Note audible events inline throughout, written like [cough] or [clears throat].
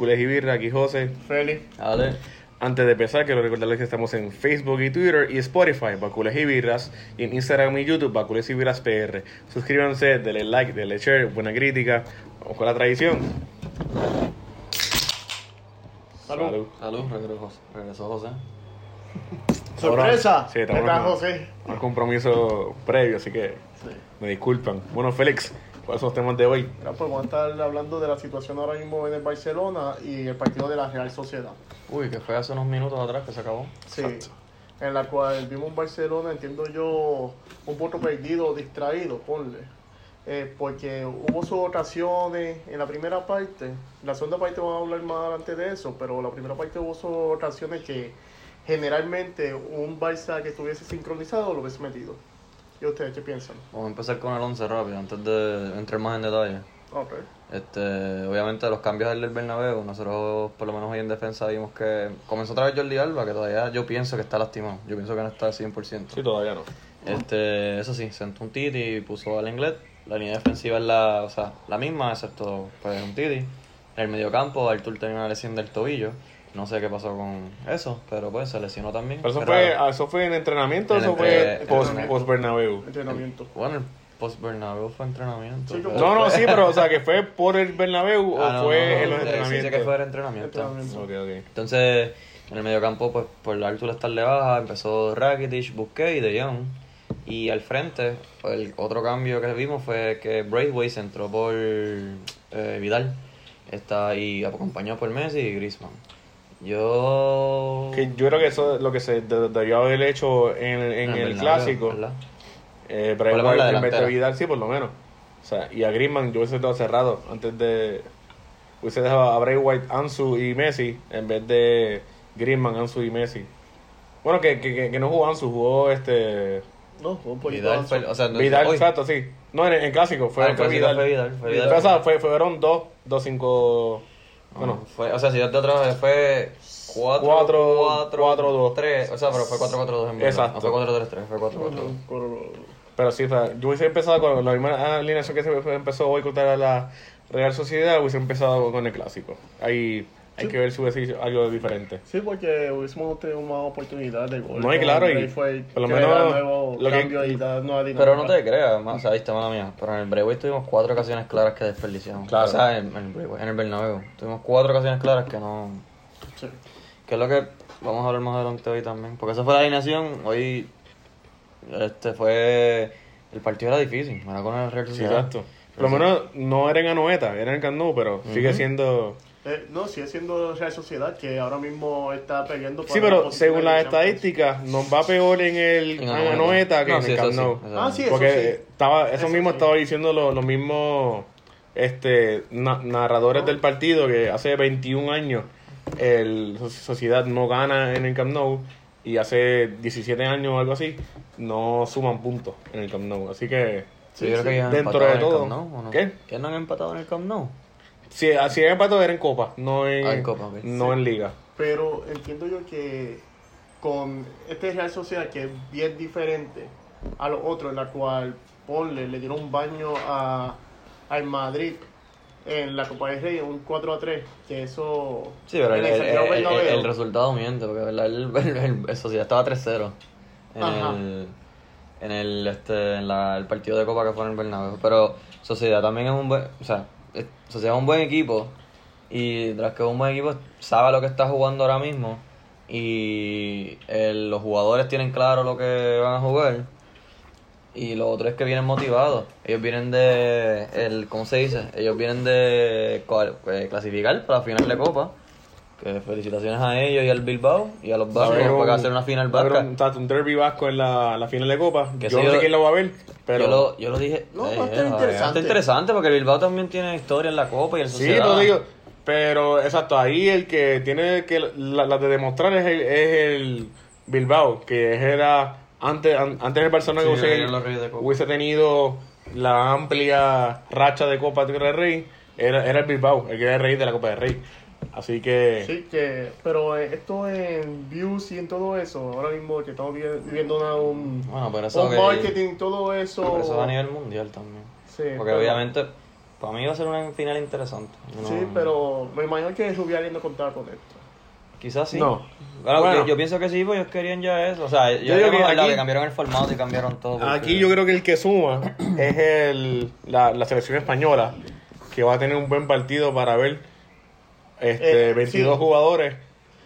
Culés y Birra, aquí José. Feli. Dale. Antes de empezar, quiero recordarles que estamos en Facebook y Twitter y Spotify, Bacules y Birras, y en Instagram y YouTube, Bacules y Birras PR. Suscríbanse, denle like, denle share, buena crítica. Vamos con la tradición. Salud. Salud, regresó, regresó José. [laughs] Sorpresa. Sí, estamos. Un compromiso previo, así que Sí. me disculpan. Bueno, Félix, ¿cuáles son los temas de hoy? Ahora, pues vamos a estar hablando de la situación ahora mismo en el Barcelona y el partido de la Real Sociedad. Uy, que fue hace unos minutos atrás que se acabó. Sí. Exacto. En la cual vimos un Barcelona, entiendo yo, un poco perdido, distraído, ponle. Eh, porque hubo sus ocasiones en la primera parte. La segunda parte vamos a hablar más adelante de eso, pero la primera parte hubo sus ocasiones que generalmente un Barça que estuviese sincronizado lo hubiese metido. ¿Y ustedes qué piensan? Vamos a empezar con el 11 rápido, antes de entrar más en detalle. Ok. Este, obviamente los cambios del Bernabéu, nosotros por lo menos hoy en defensa vimos que comenzó otra vez Jordi Alba, que todavía yo pienso que está lastimado, yo pienso que no está al 100%. Sí, todavía no. Este, eso sí, sentó un Titi y puso al inglés. La línea defensiva es la, o sea, la misma, excepto pues un Titi. En el mediocampo, Artur tenía una lesión del tobillo. No sé qué pasó con eso, pero pues se lesionó también. ¿Pero eso, Pero, fue, ah, eso fue en entrenamiento o En eso entre- fue post, entrenamiento. post Bernabéu? Entrenamiento. Bueno, el post Bernabéu fue entrenamiento. Sí, No, no, fue- sí, pero o sea, que fue por el Bernabéu o Ah, no, fue no, en los entrenamientos. sí que fue el entrenamiento. Entrenamiento. Ok, ok. Entonces, en el mediocampo, pues por Artur estar de baja, empezó Rakitic, Busquets y De Jong. Y al frente, el otro cambio que vimos fue que Braithwaite se entró por eh, Vidal. Está ahí acompañado por Messi y Griezmann. Yo... Que yo creo que eso es lo que se de- debió haber hecho en, en el Bernabéu, clásico. ¿verdad? Eh, la White en vez de. Vidal, sí, por lo menos. O sea, y a Griezmann yo hubiese estado cerrado antes de. Hubiese dejado a Bray White, Ansu y Messi en vez de Griezmann, Ansu y Messi. Bueno, que, que, que, que no jugó Ansu, jugó este. No, fue un poquito Vidal, fue- o sea, no- Vidal, exacto, sí. No, en, en clásico fue, Ah, en fue clásico Vidal. fue Vidal, fue Vidal. Pero, o sea, fue, fueron dos, dos, cinco. Bueno, fue, o sea, si yo te otra vez fue 4 Cuatro- 4 cuatro, dos. 3, o sea, pero fue 4 4 2 en verdad. Exacto. No fue 4 3 3, fue 4 4 2. pero sí, o sea, yo hubiese empezado con la misma alineación que se empezó hoy contra la Real Sociedad, hubiese empezado con el clásico. Ahí hay Sí. que ver si hubiese algo diferente. Sí, porque hubiésemos tenido más oportunidad de gol. No, y claro, y fue por lo que menos era nuevo lo que- cambio y dar nueva dinámica. Pero no te creas, ma- o sea, viste, mala mía. Pero en el Braithwaite tuvimos cuatro ocasiones claras que desperdiciamos. Claro. O sea, en, en el Braithwaite, en el Bernabéu. Tuvimos cuatro ocasiones claras que no... Sí. Que es lo que vamos a hablar más adelante hoy también. Porque esa fue la alineación. Hoy este fue... El partido era difícil, era con el Real Sí, Sociedad. exacto. Por lo menos no era en Anoeta, era en Nou, pero sigue siendo... Eh, no, sigue siendo Real Sociedad que ahora mismo está peleando por Sí, pero según las estadísticas, nos va peor en el Anoeta. Que No, en sí, el Camp Nou. Ah, sí, eso Porque sí. estaba, eso, Eso mismo sí. estaba diciendo lo- los mismos este, na- narradores del partido que hace 21 años el So- Sociedad no gana en el Camp Nou y hace 17 años o algo así no suman puntos en el Camp Nou. Así que Sí, yo creo que ellos han Dentro de todo. Camp Nou, ¿o no? ¿Qué? ¿Que no han empatado en el Camp Nou? Si así es empate era en Copa, no en, Ah, en Copa, ok. no Sí. en Liga. Pero entiendo yo que con este Real Sociedad que es bien diferente a los otros, en la cual ponle, le dieron un baño a, al Madrid en la Copa del Rey, un 4 a 3, que eso... Sí, pero el, el, el- el- resultado miente, porque. El, el, el- el Sociedad estaba 3-0 en Ajá. el, en el, este, en la, el partido de Copa que fue en el Bernabéu. Pero Sociedad también es un buen, o sea, es- Sociedad es un buen equipo y tras que es un buen equipo sabe lo que está jugando ahora mismo y el- los jugadores tienen claro lo que van a jugar. Y lo otro es que vienen motivados. Ellos vienen de. El, ¿Cómo se dice? Ellos vienen de cual- eh, clasificar para la final de Copa. Que felicitaciones a ellos y al Bilbao y a los Va a vascos para hacer una final vasca. Un, un derby vasco en la, la final de Copa. Que yo no sé quién lo va a ver, pero... Yo, lo, yo lo dije. No, eh, va a estar eh, interesante. está interesante porque el Bilbao también tiene historia en la Copa y el Sí, Sociedad. lo digo. Pero, exacto, ahí el que tiene que la, la de demostrar es el, es el Bilbao, que era antes, an- antes el Barcelona Sí, que hubiese, de tenido la amplia racha de Copa del Rey, era, era el Bilbao, el que era el rey de la Copa del Rey. Así que, Sí, que, pero eh, esto en views y en todo eso, ahora mismo que estamos vi- viviendo una, un, Bueno, pero eso un que- marketing, todo eso. Pero eso es a nivel mundial también. Sí, Porque pero- obviamente Para mí va a ser una final interesante. No- Sí, pero me imagino que Rubiales no contaba con esto. Quizás sí. No. Claro, Bueno. yo, yo pienso que sí, pues ellos querían ya eso. O sea, yo, Yo habíamos que aquí- que cambiaron el formato y cambiaron todo. porque- Aquí yo creo que el que suma es el, la, la selección española, que va a tener un buen partido para ver este, Eh, 22 sí. jugadores,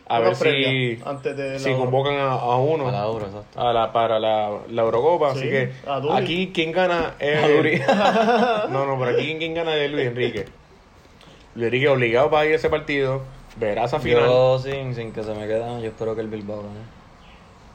a Una ver si, antes de si convocan a, a uno A la Euro, exacto. a la, para la, la Eurocopa. Sí, así que a aquí quien gana es... A Duri. [laughs] no, no, pero aquí quien gana es Luis Enrique. Luis Enrique obligado para ir a ese partido, verá esa final. Yo, sin, sin que se me quede, yo espero que el Bilbao gane.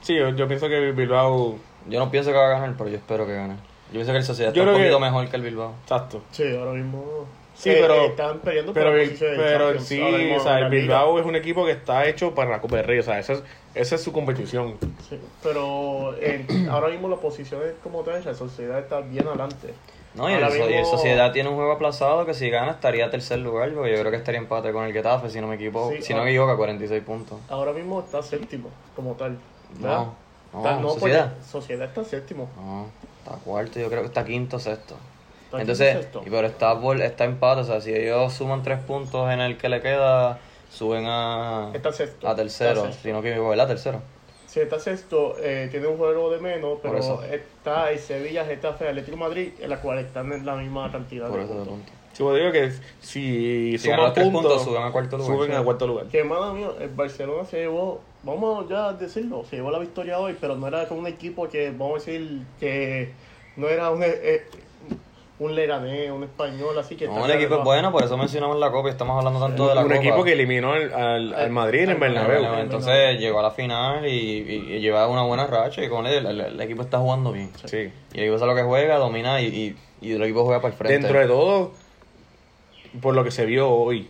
Sí, yo, yo pienso que Bilbao... Yo no pienso que va a ganar, pero yo espero que gane. Yo pienso que el Sociedad Yo está un que- poquito mejor que el Bilbao. Exacto. Sí, ahora mismo. Sí, eh, pero, eh, están peleando por pero, posición de pero sí, o sea, el. Bilbao es un equipo que está hecho para la Copa del Rey, o sea, esa es, esa es su competición. Sí, pero eh, [clears throat] ahora mismo la posición es como tal, la sociedad está bien adelante. No, y el, el Sociedad tiene un juego aplazado que si gana estaría a tercer lugar, porque yo creo que estaría empate con el Getafe, si no me equivoco. Sí, si no ah. me equivoco, a 46 puntos. Ahora mismo está séptimo, como tal. ¿verdad? No, no, Está- porque Sociedad. Sociedad está séptimo. No, está cuarto, yo creo que está quinto, sexto. Entonces, y pero está, por, está empate, o sea, si ellos suman tres puntos en el que le queda, suben a, Está sexto. a tercero, Está sexto. si no me equivoco, ¿verdad? Tercero. Si está sexto, eh, tiene un juego de menos, pero eso. está el Sevilla, Getafe, Atlético Madrid, en la cual están en la misma cantidad Por de eso puntos. punto. Si vos digo que si, suman puntos, puntos, suben a cuarto lugar. suben a cuarto lugar. Que mala mía, el Barcelona se llevó, vamos ya a decirlo, se llevó la victoria hoy, pero no era con un equipo que, vamos a decir, que no era un, eh, un Leganés, un español, así que... No, el equipo es bueno, por eso mencionamos la Copa y estamos hablando tanto de la Un Copa. equipo que eliminó al, al, al Madrid en el Bernabéu. Entonces llegó a la final y, y- y lleva una buena racha y con él el, el equipo está jugando bien. Sí. Y el equipo sabe lo que juega, domina y, y, y el equipo juega para el frente. Dentro de todo, por lo que se vio hoy,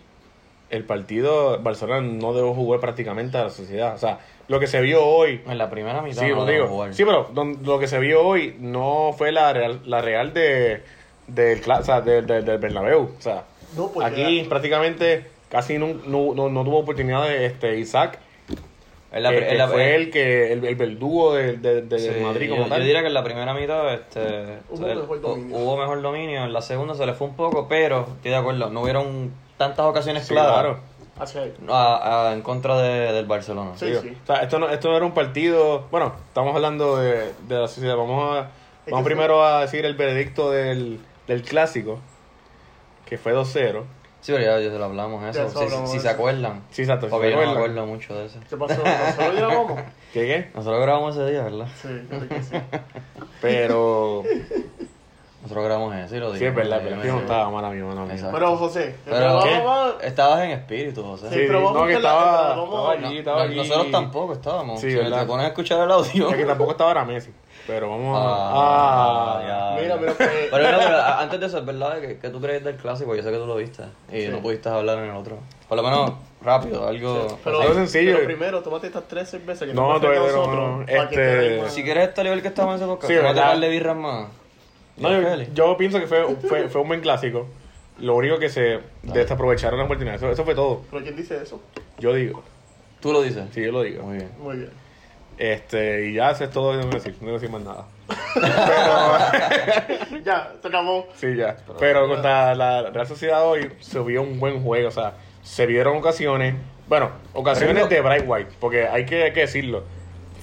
el partido Barcelona no dejó jugar prácticamente a la sociedad. O sea, lo que se vio hoy En la primera mitad Sí, no lo dejó digo. jugar. Sí, pero don- lo que se vio hoy no fue la real, la real de, del, cla- o sea, del, del, del Bernabéu. O sea, No, aquí era- prácticamente casi no, no, no, no tuvo oportunidad de este, Isaac, En la- que, en que la- fue el, que, el, el verdugo de, de- de Sí, Madrid yo, como yo tal. diría que en la primera mitad este, Hubo el- mejor dominio. hubo mejor dominio. En la segunda se le fue un poco, pero estoy de acuerdo, no hubieron tantas ocasiones Sí, claras claro. hacia ahí. a- a- en contra de- del Barcelona. Sí, Digo, sí. O sea, esto no, esto no era un partido. Bueno, estamos hablando de, de la sociedad. Vamos a, vamos primero a decir el veredicto del, del clásico, que fue 2-0. Sí, pero ya, ya se lo hablamos eso. Ya eso si si se eso. acuerdan. Sí, exacto. ¿se Porque yo no me acuerdan? acuerdo mucho de eso. ¿Qué pasó? ¿Nosotros ya vamos? [laughs] ¿Qué qué? Nosotros grabamos ese día, ¿verdad? Sí, que sí. [laughs] Pero. Nosotros grabamos ese y lo Sí, dijimos. es verdad, yo pero que no estaba mala mía. Exacto. Pero José, Pero ¿qué? estabas en espíritu, José. Sí, Sí, pero vamos no, que estaba, estaba allí, estaba no, allí. nosotros tampoco estábamos. Sí, si ¿verdad? te pones a escuchar el audio. Es que tampoco estaba ahora Messi. Pero vamos a. Ah, Ah, ya. Mira, mira, pues- Pero, no, pero antes de eso, es verdad que, que tú crees del clásico. Yo sé que tú lo viste. Y no pudiste hablar en el otro. Por lo menos rápido, algo. Pero, Algo sencillo. pero primero, tómate estas tres cervezas que No, todavía no, no, este- Si quieres este nivel que estamos en ese podcast, Sí, ¿verdad? darle birras más. No, yo, pienso que fue, fue, fue un buen clásico. Lo único que se desaprovecharon la oportunidad. Eso, eso fue todo. ¿Pero quién dice eso? Yo digo. Tú lo dices. Sí, yo lo digo. Muy bien. Muy bien. Este, y ya eso es todo. No voy a decir, no voy a decir más nada. [laughs] ya, se acabó. Sí, ya. Pero contra la Real Sociedad hoy se vio un buen juego. O sea, se vieron ocasiones. Bueno, ocasiones Pero- de Bright White. Porque hay que, hay que decirlo.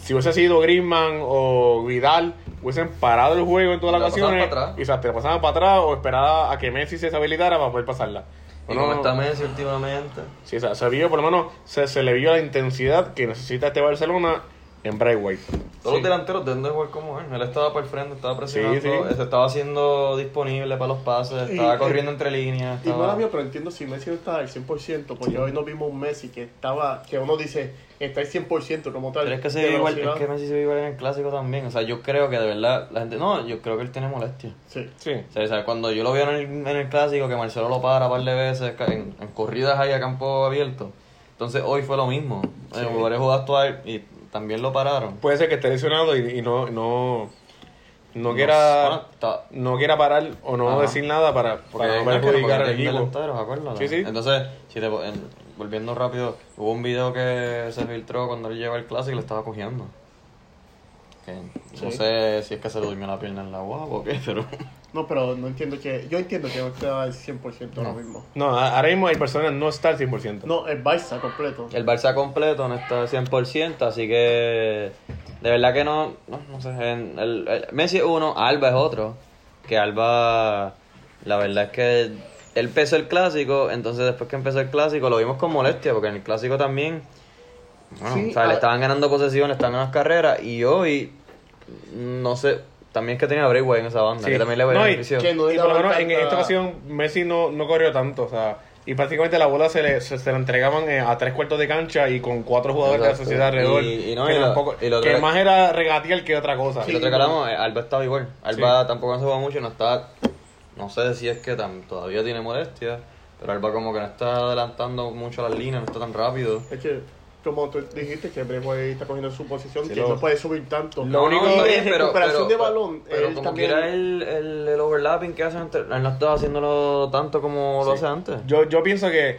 Si hubiese sido Griezmann o Vidal, hubiesen parado el juego en todas las ocasiones. Y o sea, te pasaban para atrás o esperaba a que Messi se habilitara para poder pasarla. Y No, como no, está Messi últimamente. Sí, o sea, se vio, por lo menos, se, se le vio la intensidad que necesita este Barcelona en Bright White. Todos los delanteros deben de jugar como él. Él estaba por el frente, estaba presionando, Sí, sí. se estaba haciendo disponible para los pases, Y- estaba y- corriendo entre líneas. Y estaba- mala mía, pero entiendo si Messi no está al 100%, porque hoy nos vimos un Messi que estaba, que uno dice, está al 100% como tal. Pero es que, se ve igual, es que Messi se ve igual en el clásico también. O sea, yo creo que de verdad la gente. No, yo creo que él tiene molestia. Sí. Sí. O sea, cuando yo lo vi en el, en el clásico, que Marcelo lo para un par de veces en, en corridas ahí a campo abierto. Entonces hoy fue lo mismo. Sí. El jugador jugó a actuar y también lo pararon. Puede ser que esté lesionado y, y no, no, no quiera, no quiera parar o no Ajá. decir nada para, Porque para no es que- perjudicar al equipo. Sí, sí. Entonces, si te, en- volviendo rápido, hubo un video que se filtró cuando él lleva el clásico y lo estaba cogiendo. Que no sé si es que se le durmió la pierna en la guapa o qué, [laughs] pero. No, pero no entiendo que. Yo entiendo que no está al 100% ahora No. mismo. No, ahora mismo hay personas no está al 100%. No, el Barça completo. El Barça completo no está al 100%, así que. De verdad que no. No, no sé. en- el, el- Messi es uno, Alba es otro. Que Alba. La verdad es que. Él empezó el clásico, entonces después que empezó el clásico lo vimos con molestia, porque en el clásico también. Bueno, Sí, o sea, le estaban ganando posesión, le estaban ganando las carreras, y hoy. No sé. También es que tenía Braithwaite en esa banda, Sí. que también le No, y- benefició. no Y por lo menos en esta ocasión Messi no, no corrió tanto, o sea, y prácticamente la bola se le, se, se la entregaban eh, a tres cuartos de cancha y con cuatro jugadores de la Exacto. sociedad alrededor. Y- y no, que, y lo- tampoco- y lo que más era regatear que otra cosa. Y lo otro que hablamos, eh, Alba estaba igual. Alba tampoco no se juega mucho, no está. No sé si es que tan- todavía tiene molestia, pero Alba como que no está adelantando mucho las líneas, no está tan rápido. Es que, como tú dijiste, que Brevoy está cogiendo su posición, Sí, que lo- no puede subir tanto. Lo No, único no, Y bien, en pero, recuperación pero- de balón, pero él como también- quiera el, el, el overlapping que hace entre, él no estaba haciéndolo tanto como lo hace antes. Yo, yo pienso que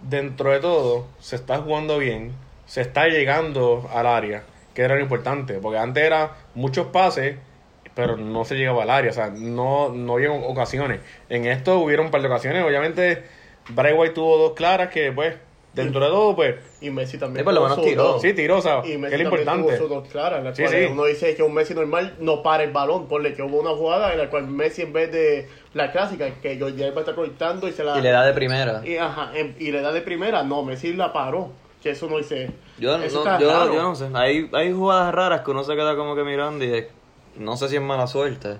dentro de todo se está jugando bien, se está llegando al área, que era lo importante, porque antes era muchos pases, pero no se llegaba al área, o sea, no, no había ocasiones. En esto hubieron un par de ocasiones, obviamente Braithwaite tuvo dos claras que pues dentro de todo pues Y Messi también. Sí, por lo menos tiró. sí tiró, o sea, Y que Messi es lo importante. tuvo sus dos claras, en las Sí, cuales sí. uno dice que un Messi normal no para el balón, ponle que hubo una jugada en la cual Messi en vez de la clásica, que Jordi Alba está conectando y se la... Y le da de primera. y, ajá, en- y le da de primera, no, Messi la paró, que eso no dice... Yo, eso no, yo, no sé. Hay, hay jugadas raras que uno se queda como que mirando y es- no sé si es mala suerte.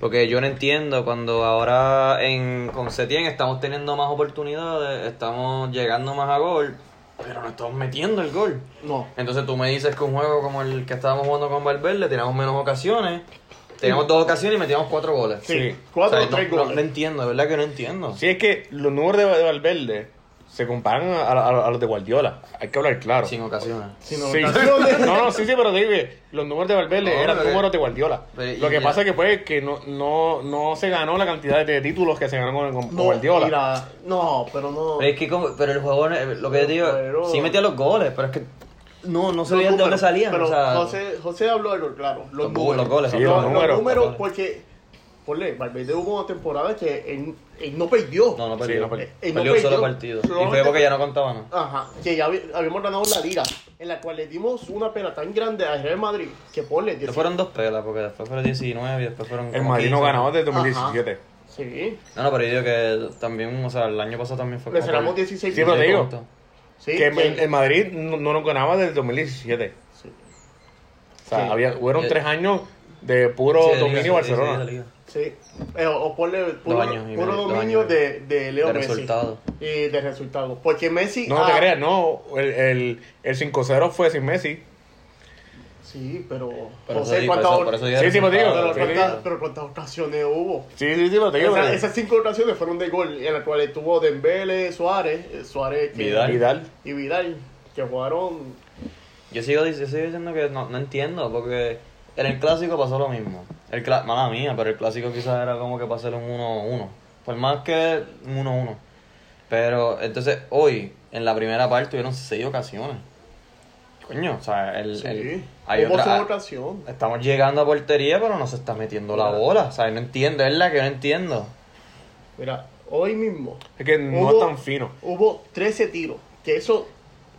Porque yo no entiendo cuando ahora en, con Setien estamos teniendo más oportunidades, estamos llegando más a gol, pero no estamos metiendo el gol. No, Entonces tú me dices que un juego como el que estábamos jugando con Valverde, teníamos menos ocasiones, teníamos dos ocasiones y metíamos cuatro goles. sí, Sí. cuatro O sea, no- tres no, goles. no entiendo, de verdad que no entiendo. Si es que los números de, de Valverde se comparan a, a- a los de Guardiola, hay que hablar claro. Sin ocasiones. Sin Sí. ocasiones. [laughs] No, no, sí, sí, pero David, los números de Valverde No, eran números de Guardiola. pero- Lo que ya. pasa es que pues que no, no, no se ganó la cantidad de títulos que se ganó con, con No, Guardiola. mira, no, pero no... Pero es que como, pero el juego, eh, lo que te digo, Pero- sí metía los goles, pero es que no, no se Los veía de dónde salían. Pero o sea, José, José habló de lo claro. Los, Los números. goles, los goles, Sí, Los, números. porque, ponle, Valverde hubo una temporada que él, él no perdió. no, no Sí, perdió. no perdió. No perdió un solo partido. Y fue porque ya no contaba nada. Ajá, que ya habíamos ganado la liga, en la cual le dimos una pena tan grande al Real Madrid que ponle Después 10 fueron dos pelas, porque después fueron 19 y después fueron. El como Madrid no 15. ganaba desde 2017. Sí, No, no, pero yo digo que también, o sea, el año pasado también fue. le cerramos por- 16 Sí, pero te digo, puntos. Sí, que que- el, el Madrid no, no nos ganaba desde 2017. sí. O sea, Sí. había, fueron tres años de puro Sí, de liga, dominio sí, Barcelona. sí, de liga. Sí, eh, o ponle puro, años puro medio, dominio de, de Leo De Messi. resultado. Y de resultados. Porque Messi. No ah, te creas, no. El, el, el 5-0 fue sin Messi. Sí, pero. Pero José, por ¿cuántas eso- por eso Sí, sí, pues digo, pero, sí, ¿cuántas, sí. pero ¿cuántas ocasiones hubo? Sí, sí, sí, pero te digo. Esa- que- esas cinco ocasiones fueron de gol, en las cuales tuvo Dembele, Suárez, eh, Suárez que- Vidal. Vidal. y Vidal, que jugaron. Yo sigo, yo sigo diciendo que no, no entiendo, porque en el clásico pasó lo mismo. El cla- mala mía, pero el clásico quizás era como que pasar un 1-1. Por más que un 1-1. Pero entonces hoy, en la primera parte, tuvieron seis ocasiones. Coño, o sea, el, Sí, el- hay hubo otra. ocasión. Estamos llegando a portería, pero no se está metiendo la bola. O sea, no entiendo, es la que no entiendo. Mira, hoy mismo Es que no Hubo- es tan fino. hubo 13 tiros, que eso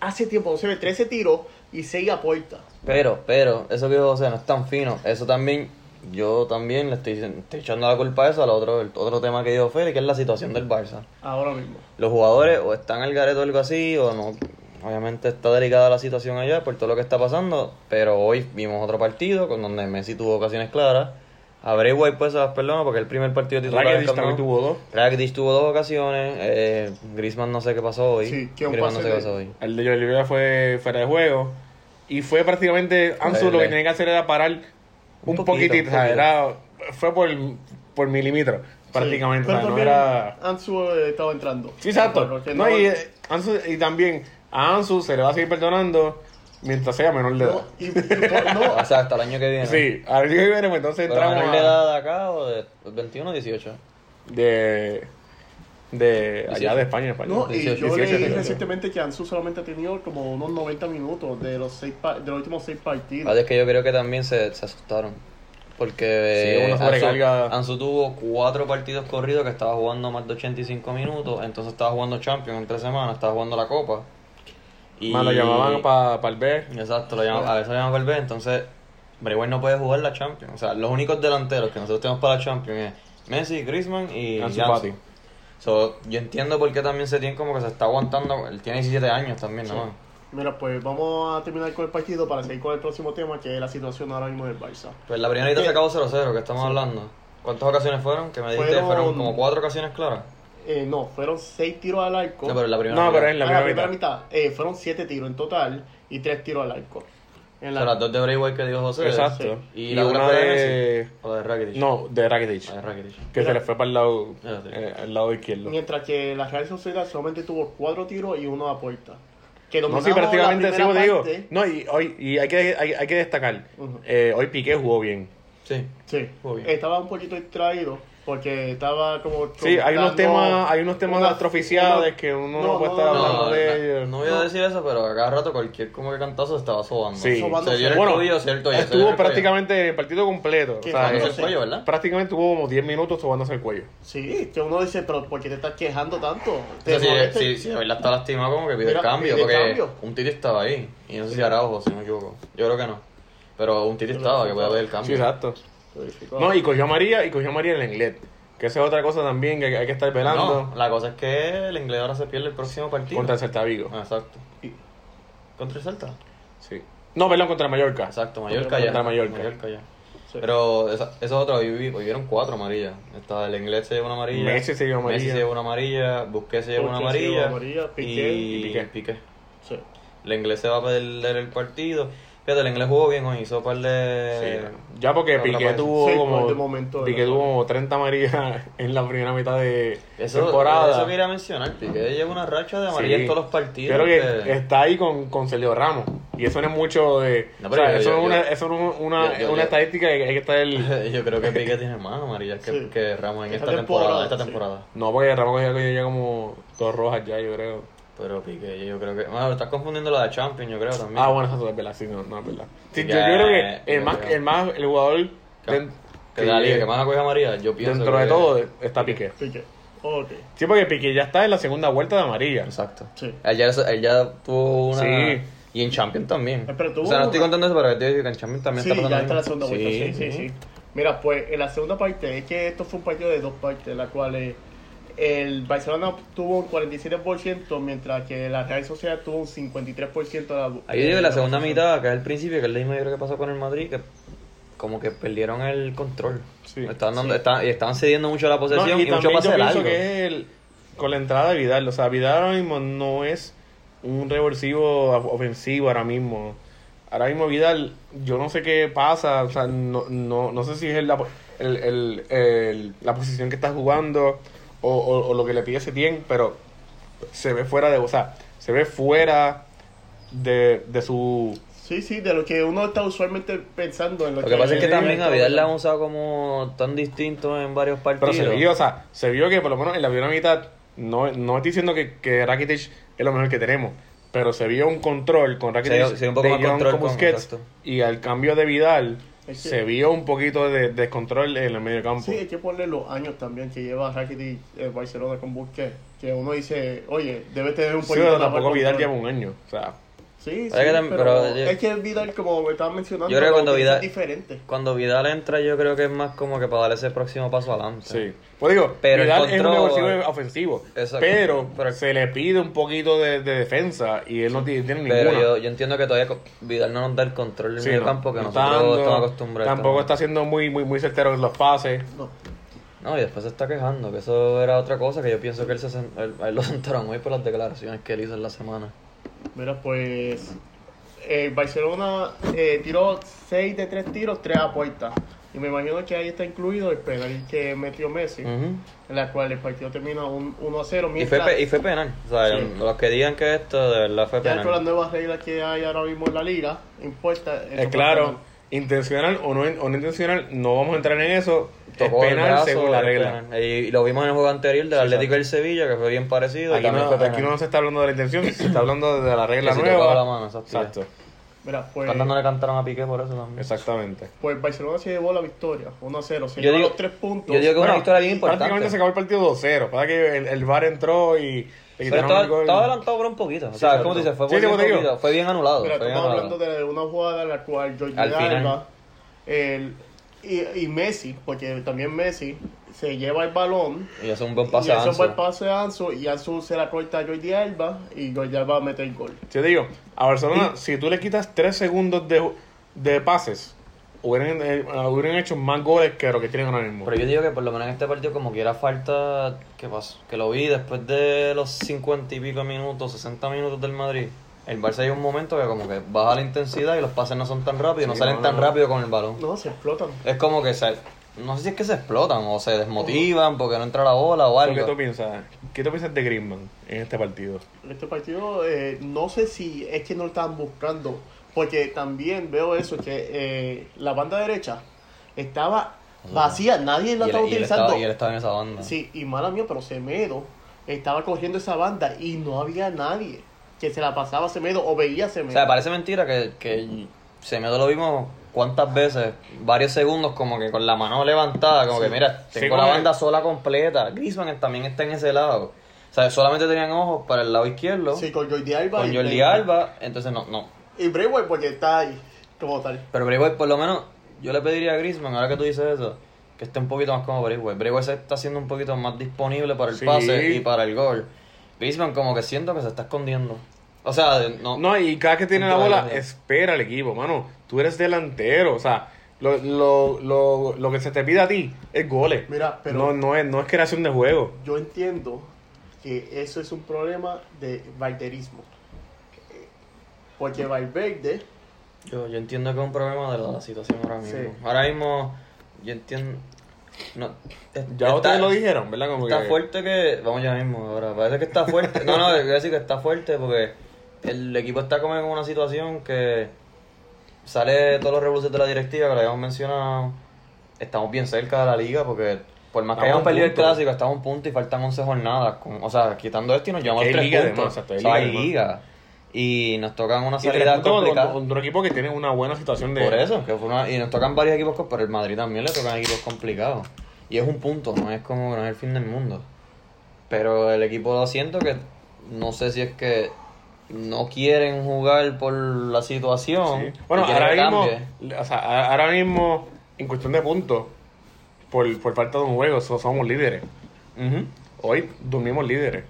hace tiempo no se ve 13 tiros y 6 a puerta. Pero, pero, eso que dijo José no es tan fino. Eso también, yo también le estoy, diciendo- estoy echando la culpa a eso, al otro, el otro tema que dijo Félix, que es la situación del Barça. Ahora mismo. Los jugadores o están al gareto o algo así, o no. Obviamente está delicada la situación allá por todo lo que está pasando, pero hoy vimos otro partido con donde Messi tuvo ocasiones claras. A Braithwaite pues se las porque el primer partido titular Rakitic también tuvo dos. Rakitic tuvo dos ocasiones, eh, Griezmann no sé qué pasó hoy. Sí, un Griezmann no sé qué pasó hoy. El de Rivera fue fuera de juego. Y fue prácticamente. Ansu lo que tenía que hacer era parar un, Un poquito, poquitito. un o sea, era, fue por, por milímetro, prácticamente. Sí, o pero sea, no era. Ansu eh, estaba entrando. Sí, exacto. Que No, y, eh, Ansu- y también a Ansu se le va a seguir perdonando mientras sea menor de edad. no, y- [laughs] no, O sea, hasta el año que viene. Sí, al año que viene, pues entonces ¿Pero entramos menor de edad de acá o de 21 o 18? de de allá de España. España. No, y 18, yo leí 18. recientemente que Ansu solamente ha tenido como unos 90 minutos de los seis pa- de los últimos seis partidos. Vale, es que yo creo que también se, se asustaron. Porque Sí, Ansu, tuvo cuatro partidos corridos que estaba jugando más de 85 minutos. Entonces estaba jugando Champions en tres semanas, estaba jugando la Copa. Y... Más lo llamaban para el B. Exacto, lo llamaban, a veces lo llamaban para el B. Entonces, Braithwaite no puede jugar la Champions. O sea, los únicos delanteros que nosotros tenemos para la Champions es Messi, Griezmann y Ansu Janssen. So, yo entiendo por qué también se tiene como que se está aguantando. Él tiene 17 años también, ¿no? Mira, pues vamos a terminar con el partido para seguir con el próximo tema, que es la situación ahora mismo del Barça. Pues la primera mitad se acabó 0-0, que estamos hablando. ¿Cuántas ocasiones fueron? Que me dijiste, Fueron- fueron, como cuatro ocasiones claras. Eh, no, fueron seis tiros al arco. No, pero en la primera No, mitad. pero en la Ah, primera mitad. eh, fueron siete tiros en total y tres tiros al arco. En O la- sea, las dos de Braithwaite que dijo José. Exacto. Y, Y la otra una de. O de Rakitic. No, de Rakitic. La de Rakitic. Que se le fue para el lado, Ah, sí. eh, lado izquierdo. Mientras que la Real Sociedad solamente tuvo cuatro tiros y uno a puerta. Que No, sí, prácticamente sí, digo. No, y, hoy, y hay, que, hay, hay que destacar, eh, hoy Piqué jugó bien. Sí. Sí, Muy bien. estaba un poquito distraído porque estaba como... Sí, hay unos temas, hay unos temas una- astroficiales una- que uno no, no, puede estar no, hablando No, de la- ellos. no voy a decir eso, pero a cada rato cualquier como que cantazo se estaba sobando. Sí. Sobando Se dio el Bueno, ¿cierto? Y Estuvo el cuello. prácticamente el partido completo. O sea, eh, el cuello, ¿verdad? prácticamente tuvo como 10 minutos sobándose el cuello. Sí, que uno dice, pero ¿por qué te estás quejando tanto? O Te sea, si, si, si verdad está lastimado, como que pide Mira, el cambio. pide porque cambio. un Titi estaba ahí. Y no sé si Araujo, si no me equivoco. Yo creo que no. Pero un Titi estaba, que puede pedir el Sí, cambio. exacto. No, y cogió a María y cogió a María en el inglés. Que esa es otra cosa también que hay que estar velando No, la cosa es que el inglés ahora se pierde el próximo partido. contra el Celta Vigo. Ah, exacto. Y- ¿Contra el Celta? Sí. No, perdón, contra Mallorca. Exacto, Mallorca Contra ya. Mallorca. ya. Sí. Pero esa, eso es otro, hoy, vi- hoy vieron cuatro amarillas. Está el inglés se lleva una amarilla. Messi se lleva amarilla. Messi se lleva una amarilla. Busquets se lleva una amarilla. lleva amarilla, Piqué y, y Piqué. Piqué. Sí. El inglés se va a perder el partido. Fíjate, el inglés jugó bien hoy, hizo un par de... Sí. Ya porque No, Piqué tuvo sí, como el momento, Piqué ¿verdad? tuvo como 30 amarillas [laughs] en la primera mitad de Eso, temporada. eso quería mencionar, Piqué lleva una racha de amarilla Sí. en todos los partidos. Creo que que- está ahí con, con Sergio Ramos. Y eso no es mucho de. No, o pero sea, yo- eso yo- es una, yo- eso no es una, yo- yo- una yo- estadística que hay que estar. [laughs] Yo creo que Piqué [laughs] tiene más amarillas que, Sí. que Ramos en Esta esta, temporada. temporada, Esta sí. temporada. No, porque Ramos ya, ya como dos rojas ya, yo creo. Pero Piqué, yo creo que... Bueno, estás confundiendo la de Champions, yo creo también. Ah, bueno, eso es verdad, sí, no, no es verdad. Sí, yo, creo que el más, el más, el jugador Que, den- que de la liga que más ha cogido amarilla, yo pienso dentro que- de todo está Piqué. Piqué. Ok. Sí, porque Piqué ya está en la segunda vuelta de amarilla. Exacto. Sí. Él ya, él ya tuvo una... Sí. Y en Champions también. Eh, pero tuvo o sea, no estoy contando eso, pero te digo que en Champions también Sí, está pasando ya lo está la segunda vuelta. Sí, sí, sí. Mira, pues en la segunda parte, es que esto fue un partido de dos partes, la cual eh, el Barcelona tuvo un 47%, mientras que la Real Sociedad tuvo un 53% de la Ahí digo, la segunda mitad, que es el principio, que es lo mismo yo creo que pasó con el Madrid, que como que perdieron el control. Sí. Estaban dando- Sí. estaban- y estaban cediendo mucho la posesión No, y, mucho también pase yo pienso largo. que es el, con la entrada de Vidal. O sea, Vidal ahora mismo no es un revulsivo of- ofensivo ahora mismo. Ahora mismo Vidal, yo no sé qué pasa. O sea, no, no, no sé si es la, el, el, el- la posición que está jugando o, o, o lo que le pide Setien, pero se ve fuera de... O sea, se ve fuera de, de su... Sí, sí, de lo que uno está usualmente pensando en lo, Lo que pasa es que también a Vidal la han usado como tan distinto en varios Pero partidos. se vio, o sea, se vio que por lo menos en la primera mitad, no, no estoy diciendo que, que Rakitic es lo mejor que tenemos, pero se vio un control con Rakitic Se vio- se vio un poco de más control con Busquets, y al cambio de Vidal que- se vio un poquito de descontrol en el medio campo. Sí, hay que ponerle los años también que lleva Rakitic en Barcelona con Busquets. Que uno dice, oye, debe tener un Sí, poquito pero de tampoco Vidal lleva un año, o sea, Sí, sí, que tam- pero, pero yo- es que Vidal, como me estabas mencionando, Yo creo que cuando Vidal- diferente. Cuando Vidal entra, yo creo que es más como que para dar ese próximo paso adelante. sí. Pues digo, Pero Vidal es un revulsivo ofensivo, Exacto. pero, Pero- se le pide un poquito de, de defensa y él no tiene, tiene Pero ninguna. yo, yo entiendo que todavía Vidal no nos da el control del Sí, medio no, campo que no nosotros estamos acostumbrados. Tampoco está siendo muy, muy, muy certero en los pases. No. No, y después se está quejando, que eso era otra cosa que yo pienso que él, se él- lo [laughs] sentaron hoy por las declaraciones que él hizo en la semana. Mira, pues eh, Barcelona eh, tiró 6 de 3 tiros, 3 a puerta. Y me imagino que ahí está incluido el penal que metió Messi, Ujú. en la cual el partido termina un 1 a 0. y, fue, Mientras, y fue penal. O sea, Sí. los que digan que esto de verdad fue ya con las penal. nuevas reglas que hay ahora mismo en la liga, impuestas. eso Eh, claro, penal. Intencional o no, o no intencional, no vamos a entrar en eso. tocó el penal brazo, según la es regla. Y lo vimos en el juego anterior del Sí, Atlético del Sevilla, que fue bien parecido. Aquí no, fue penal. aquí no se está hablando de la intención, se está hablando de la [laughs] regla nueva. la mano, exacto. Exacto, Mira, pues, ¿Cuántas no le cantaron a Piqué por eso también? exactamente. pues Barcelona se llevó la victoria, 1-0. Se Yo llevó digo- los tres puntos. yo digo que- una victoria bien importante. Prácticamente se acabó el partido 2-0. Para que el, el VAR entró y Pero estaba, estaba adelantado por un poquito. O sea, como dices, fue, Sí, sí, bien poquito. fue bien anulado. Mira, estamos hablando de una jugada en la cual Jordi. Alba el, y, y Messi, porque también Messi se lleva el balón Y hace un buen pase y a hace un Ansu. buen pase a Ansu y Ansu se la corta a Jordi Alba y Jordi Alba mete el gol. Yo te digo, a Barcelona, si tú le quitas 3 segundos de, de pases, hubieran, eh, hubieran hecho más goles que lo que tienen ahora mismo. Pero yo digo que por lo menos en este partido como que era falta... ¿Qué pasó? Que lo vi después de los 50 y pico minutos, 60 minutos del Madrid. El Barça hay un momento que como que baja la intensidad y los pases no son tan rápidos, no salen no, tan no. rápido con el balón. No, se explotan. Es como que se... No sé si es que se explotan o se desmotivan porque no entra la bola o ¿Qué tú algo. piensas? ¿Qué tú piensas de Griezmann en este partido? En este partido eh, no sé si es que no lo estaban buscando, porque también veo eso, que eh, la banda derecha estaba vacía, nadie la Y él, estaba y él utilizando. estaba, y él estaba en esa banda. Sí, y mala mía, pero Semedo estaba cogiendo esa banda y no había nadie que se la pasaba a Semedo o veía a O Semedo. sea, parece mentira que, que Semedo lo vimos cuántas veces, varios segundos como que con la mano levantada, como que mira, tengo la banda sola completa. Griezmann también está en ese lado. O sea, solamente tenían ojos para el lado izquierdo Sí, con Jordi Alba. con Jordi. Alba, entonces no, no. Y Braithwaite porque está ahí, como tal. Pero Braithwaite por lo menos, yo le pediría a Griezmann, ahora que tú dices eso, que esté un poquito más como Braithwaite. Braithwaite se está haciendo un poquito más disponible para el Sí. pase y para el gol. Griezmann como que siento que se está escondiendo. O sea, no, No, y cada que tiene la bola, espera al equipo, mano. Tú eres delantero, o sea, lo, lo, lo, lo que se te pide a ti es goles. Mira, pero- No, no, es, no es creación de juego. Yo entiendo que eso es un problema de valderismo. Porque Valverde, Yo, yo entiendo que es un problema de la, la situación ahora mismo. Sí. Ahora mismo, yo entiendo. No, es- Ya ustedes lo dijeron, ¿verdad? Como Está que- fuerte que. Vamos ya mismo, ahora. Parece que está fuerte. No, no, a decir que está fuerte porque el equipo está como en una situación que sale todos los revoluciones de la directiva que lo habíamos mencionado. Estamos bien cerca de la liga porque. Por más que hayamos perdido el clásico, estamos a un punto y faltan 11 jornadas. Con, o sea, quitando esto y nos llevamos tres liga, puntos. además, O sea, hay liga. Y nos tocan una salida complicada. un equipo que tiene una buena situación de. Por eso, que fue una, y nos tocan varios equipos, pero el Madrid también le tocan equipos complicados. Y es un punto, no es como no es el fin del mundo. Pero el equipo lo siento que no sé si es que no quieren jugar por la situación. Sí. Bueno, ahora mismo, o sea, ahora mismo, en cuestión de puntos, por, por falta de un juego, so- somos líderes. Hoy dormimos líderes.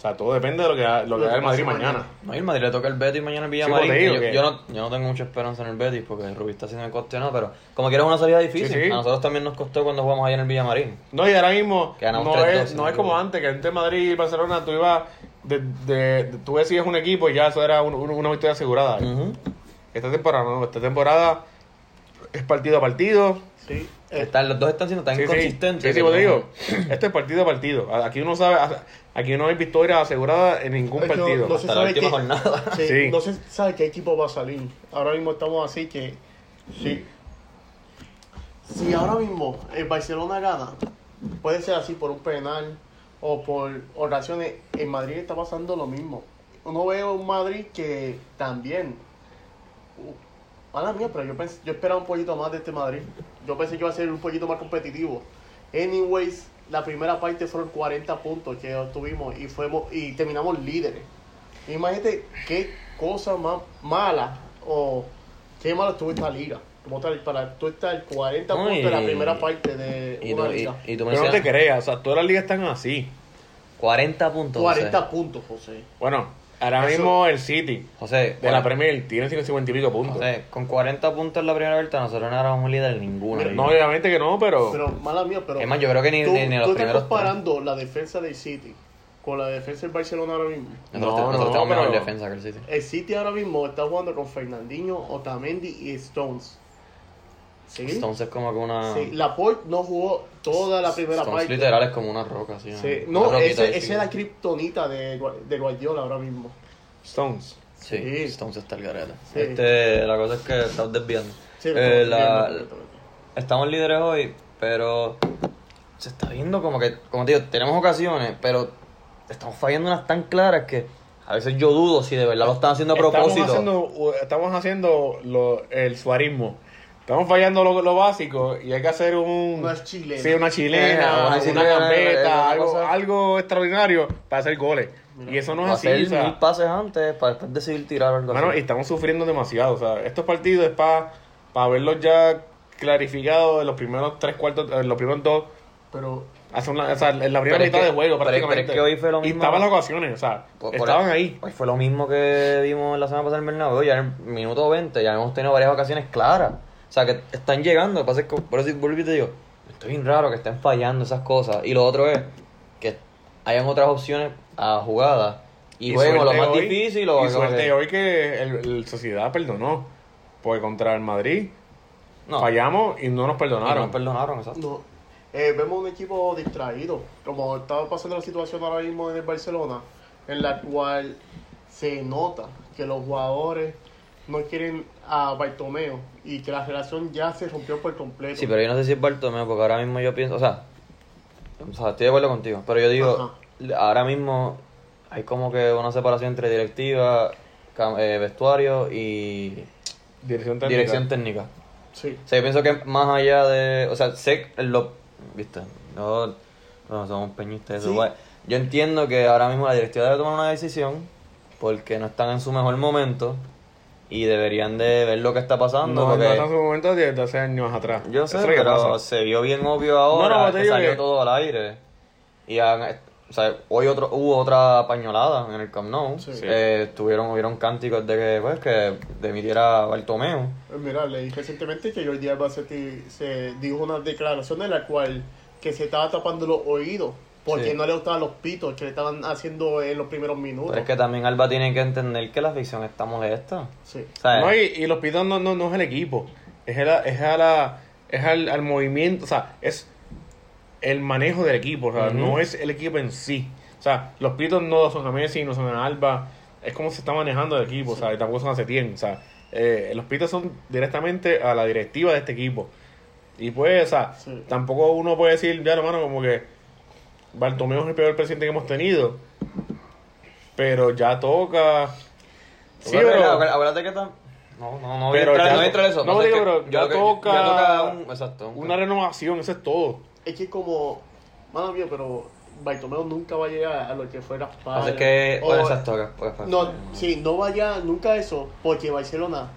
O sea, todo depende de lo que, ha- lo que haga el Madrid mañana. mañana. No, y el Madrid le toca el Betis mañana el Sí, Villamarín. digo que yo, no, yo no tengo mucha esperanza en el Betis porque Rubí está siendo cuestionado, pero como quieras es una salida difícil. Sí, sí. A nosotros también nos costó cuando jugamos allá en el Villamarín. No, y ahora mismo no 3-2, es, no es como antes, que entre Madrid y Barcelona tú ibas, de, de, de- tú decías un equipo y ya eso era un- un- una victoria asegurada. Esta temporada no, esta temporada es partido a partido. sí, eh, Están- los dos están siendo tan Sí, sí. inconsistentes. Sí, sí, que pues digo, esto es partido a partido. Aquí uno sabe, aquí no hay victoria asegurada en ningún Es que no- partido. no se Hasta la sabe última qué- jornada. [laughs] sí, Sí. no se sabe qué equipo va a salir. Ahora mismo estamos así que. Sí. Si ahora mismo el Barcelona gana, puede ser así por un penal o por oraciones. En Madrid está pasando lo mismo. Uno ve un Madrid que también. Uh, Mala mía, pero yo, pens- yo esperaba un poquito más de este Madrid. Yo pensé que iba a ser un poquito más competitivo. Anyways, la primera parte fueron 40 puntos que obtuvimos y fuimos y terminamos líderes. Imagínate qué cosa más mala o qué malo estuvo esta liga. Como tal, para tú estar 40 No, puntos en la primera parte de Y una tú, y, liga. y tú Pero no te creas, o sea, todas las ligas están así. 40 puntos. 40 José. puntos, José. Bueno, ahora Eso- mismo el City José, de la Premier tiene 150 y pico puntos. José, con 40 puntos en la primera vuelta, nosotros no éramos líder en ninguna. Mira, liga. No, obviamente que no, pero, Pero mala mía, pero. Es más, yo creo que ni- tú, ni- ni los tú primeros estás comparando la defensa del City con la defensa del Barcelona ahora mismo. nosotros, No, nosotros no, tenemos mejor defensa que el City. El City ahora mismo está jugando con Fernandinho, Otamendi y Stones. ¿Sí? Entonces como que una... Sí, Laporte no jugó toda la primera Stones parte. literal es como una roca. Sí, No, esa es la kriptonita de, de Guardiola ahora mismo. Stones. Sí, Sí. Stones está el garete. Sí. Este, la cosa es que estamos desviando. Sí, Eh, lo estamos la- viendo completamente. estamos líderes hoy, pero se está viendo como que, como te digo, tenemos ocasiones, pero estamos fallando unas tan claras que a veces yo dudo si de verdad lo están haciendo a propósito. Estamos haciendo, estamos haciendo lo- el suarismo. Estamos fallando lo, lo básico y hay que hacer un... Una chilena. Sí, una Eh, chilena, una una, chilena, gambeta, algo, algo extraordinario para hacer goles. y eso no es así. hacer o sea, mil pases antes para después decidir tirar algo Mano, así. y estamos sufriendo demasiado. O sea, estos partidos es para verlos ya clarificados en los primeros tres cuartos, en los primeros dos. Pero Hace una, o sea, en la primera Pero es mitad que- de juego, pero es- pero es prácticamente. que hoy fue lo Y mismo. estaban las ocasiones, o sea, Por- por- estaban ahí. Hoy fue lo mismo que vimos la semana pasada en Bernabéu, ya en el minuto 20 ya hemos tenido varias ocasiones claras. O sea, que están llegando, lo que pasa es que, por eso vuelvo y te digo, esto es bien raro que estén fallando esas cosas. Y lo otro es que hayan otras opciones a jugadas y, jueguen lo más hoy- difícil o Y suerte que- hoy que el, el Sociedad perdonó. Porque contra el Madrid no, fallamos y no nos y perdonaron. no perdonaron, exacto. no. Eh, vemos un equipo distraído, como estaba pasando la situación ahora mismo en el Barcelona, en la cual se nota que los jugadores no quieren a Bartomeo y que la relación ya se rompió por completo. Sí, pero yo no sé si es Bartomeu, porque ahora mismo yo pienso, o sea, o sea, estoy de acuerdo contigo, pero yo digo, ahora mismo hay como que una separación entre directiva, eh, vestuario y Dirección técnica. dirección técnica. Sí. O sea, yo pienso que más allá de, o sea, sé que lo, viste, no, no somos peñistas, eso, Sí. guay. yo entiendo que ahora mismo la directiva debe tomar una decisión porque no están en su mejor momento y deberían de ver lo que está pasando. No, porque... no está en su momento desde hace años atrás. Yo sé, pero pasa. se vio bien obvio ahora No, no, te que salió que- todo al aire. Y han- o sea, hoy otro, hubo otra pañolada en el Camp Nou. Sí. Eh, estuvieron, hubieron cánticos de que, pues, que demitiera Bartomeu. Eh, Mira, leí recientemente que Jordi Alba se, ti- se dijo una declaración en la cual que se estaba tapando los oídos porque Sí. no le gustaban los pitos que le estaban haciendo en los primeros minutos. Pero es que también Alba tiene que entender que la ficción está molesta. Sí. O sea, No, y, y los pitos no, no, no es el equipo, es, el, es, a la, es al, al movimiento, o sea, es el manejo del equipo, o sea, no es el equipo en sí. O sea, los pitos no son a Messi, no son a Alba, es como se está manejando el equipo, o sea, y tampoco son a Setién, o sea, eh, los pitos son directamente a la directiva de este equipo. Y pues, o sea, Sí. tampoco uno puede decir, ya hermano, como que Bartomeu es el peor presidente que hemos tenido, pero ya toca... Sí, pero- acuérdate- acuérdate que tam- No, no, no voy a Pero entrar, ya no voy a entrar eso. no, Pasa digo, pero ya que- toca ya toca un, exacto, un- Una renovación, eso es todo. Es que como, mano mía, pero Bartomeu nunca va a llegar a lo que fuera Pasa que, o- bueno, exacto, que- pues, pues, No, sí, no vaya nunca a eso, porque Barcelona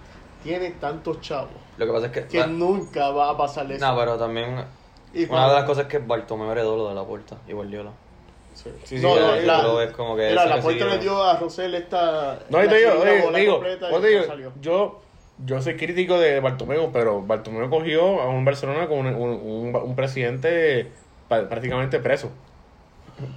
tiene tantos chavos Lo que pasa es que... que ah, nunca va a pasar eso. no, pero también... Y Una cuando- de las cosas es que Bartomeu heredó lo de la puerta y Guardiola. Sí. Sí, sí, no, sí, no, sí, la, pero es como que la que puerta le dio a Rosell esta. No, y la te digo, oye, digo, completa y te digo, salió. yo, yo soy crítico de Bartomeu, pero Bartomeu cogió a un Barcelona con un, un, un- un presidente prácticamente preso.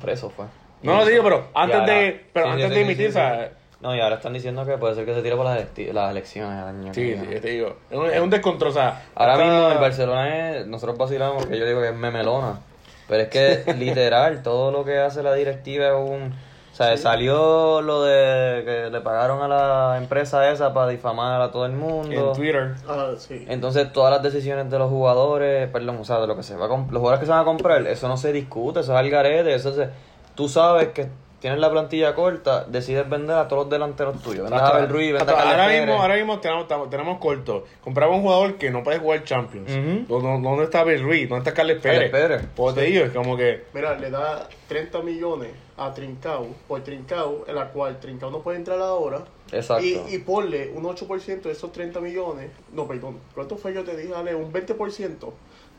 Preso fue. No lo digo, pero antes de, pero sí, antes sí, de sí, o sea. No, y ahora están diciendo que puede ser que se tire por las, las elecciones el año sí, sí, te digo, es un, es un descontrol, o sea, Ahora está- mismo el Barcelona es, nosotros vacilamos porque yo digo que es memelona. Pero es que [laughs] literal, todo lo que hace la directiva es un... O sea, salió lo de que le pagaron a la empresa esa para difamar a todo el mundo. en Twitter. Ah, sí. Entonces todas las decisiones de los jugadores, perdón, o sea, de lo que se va a los jugadores que se van a comprar, eso no se discute, eso es al garete, eso se- tú sabes que tienes la plantilla corta, decides vender a todos los delanteros tuyos, a Abel Ruiz, a ahora Pérez. mismo, ahora mismo tenemos, tenemos- corto. Compramos un jugador que no puede jugar Champions. Ujú. ¿Dónde, dónde está Abel Ruiz? ¿Dónde está Carles Carles Pérez? Pérez. Pues te digo, es como que Mira, le da 30 millones a Trincao por Trincao, en la cual Trincao no puede entrar ahora. Exacto. Y, y ponle un 8% de esos 30 millones. No, perdón. ¿Cuánto fue yo te dije, Ale? Un 20%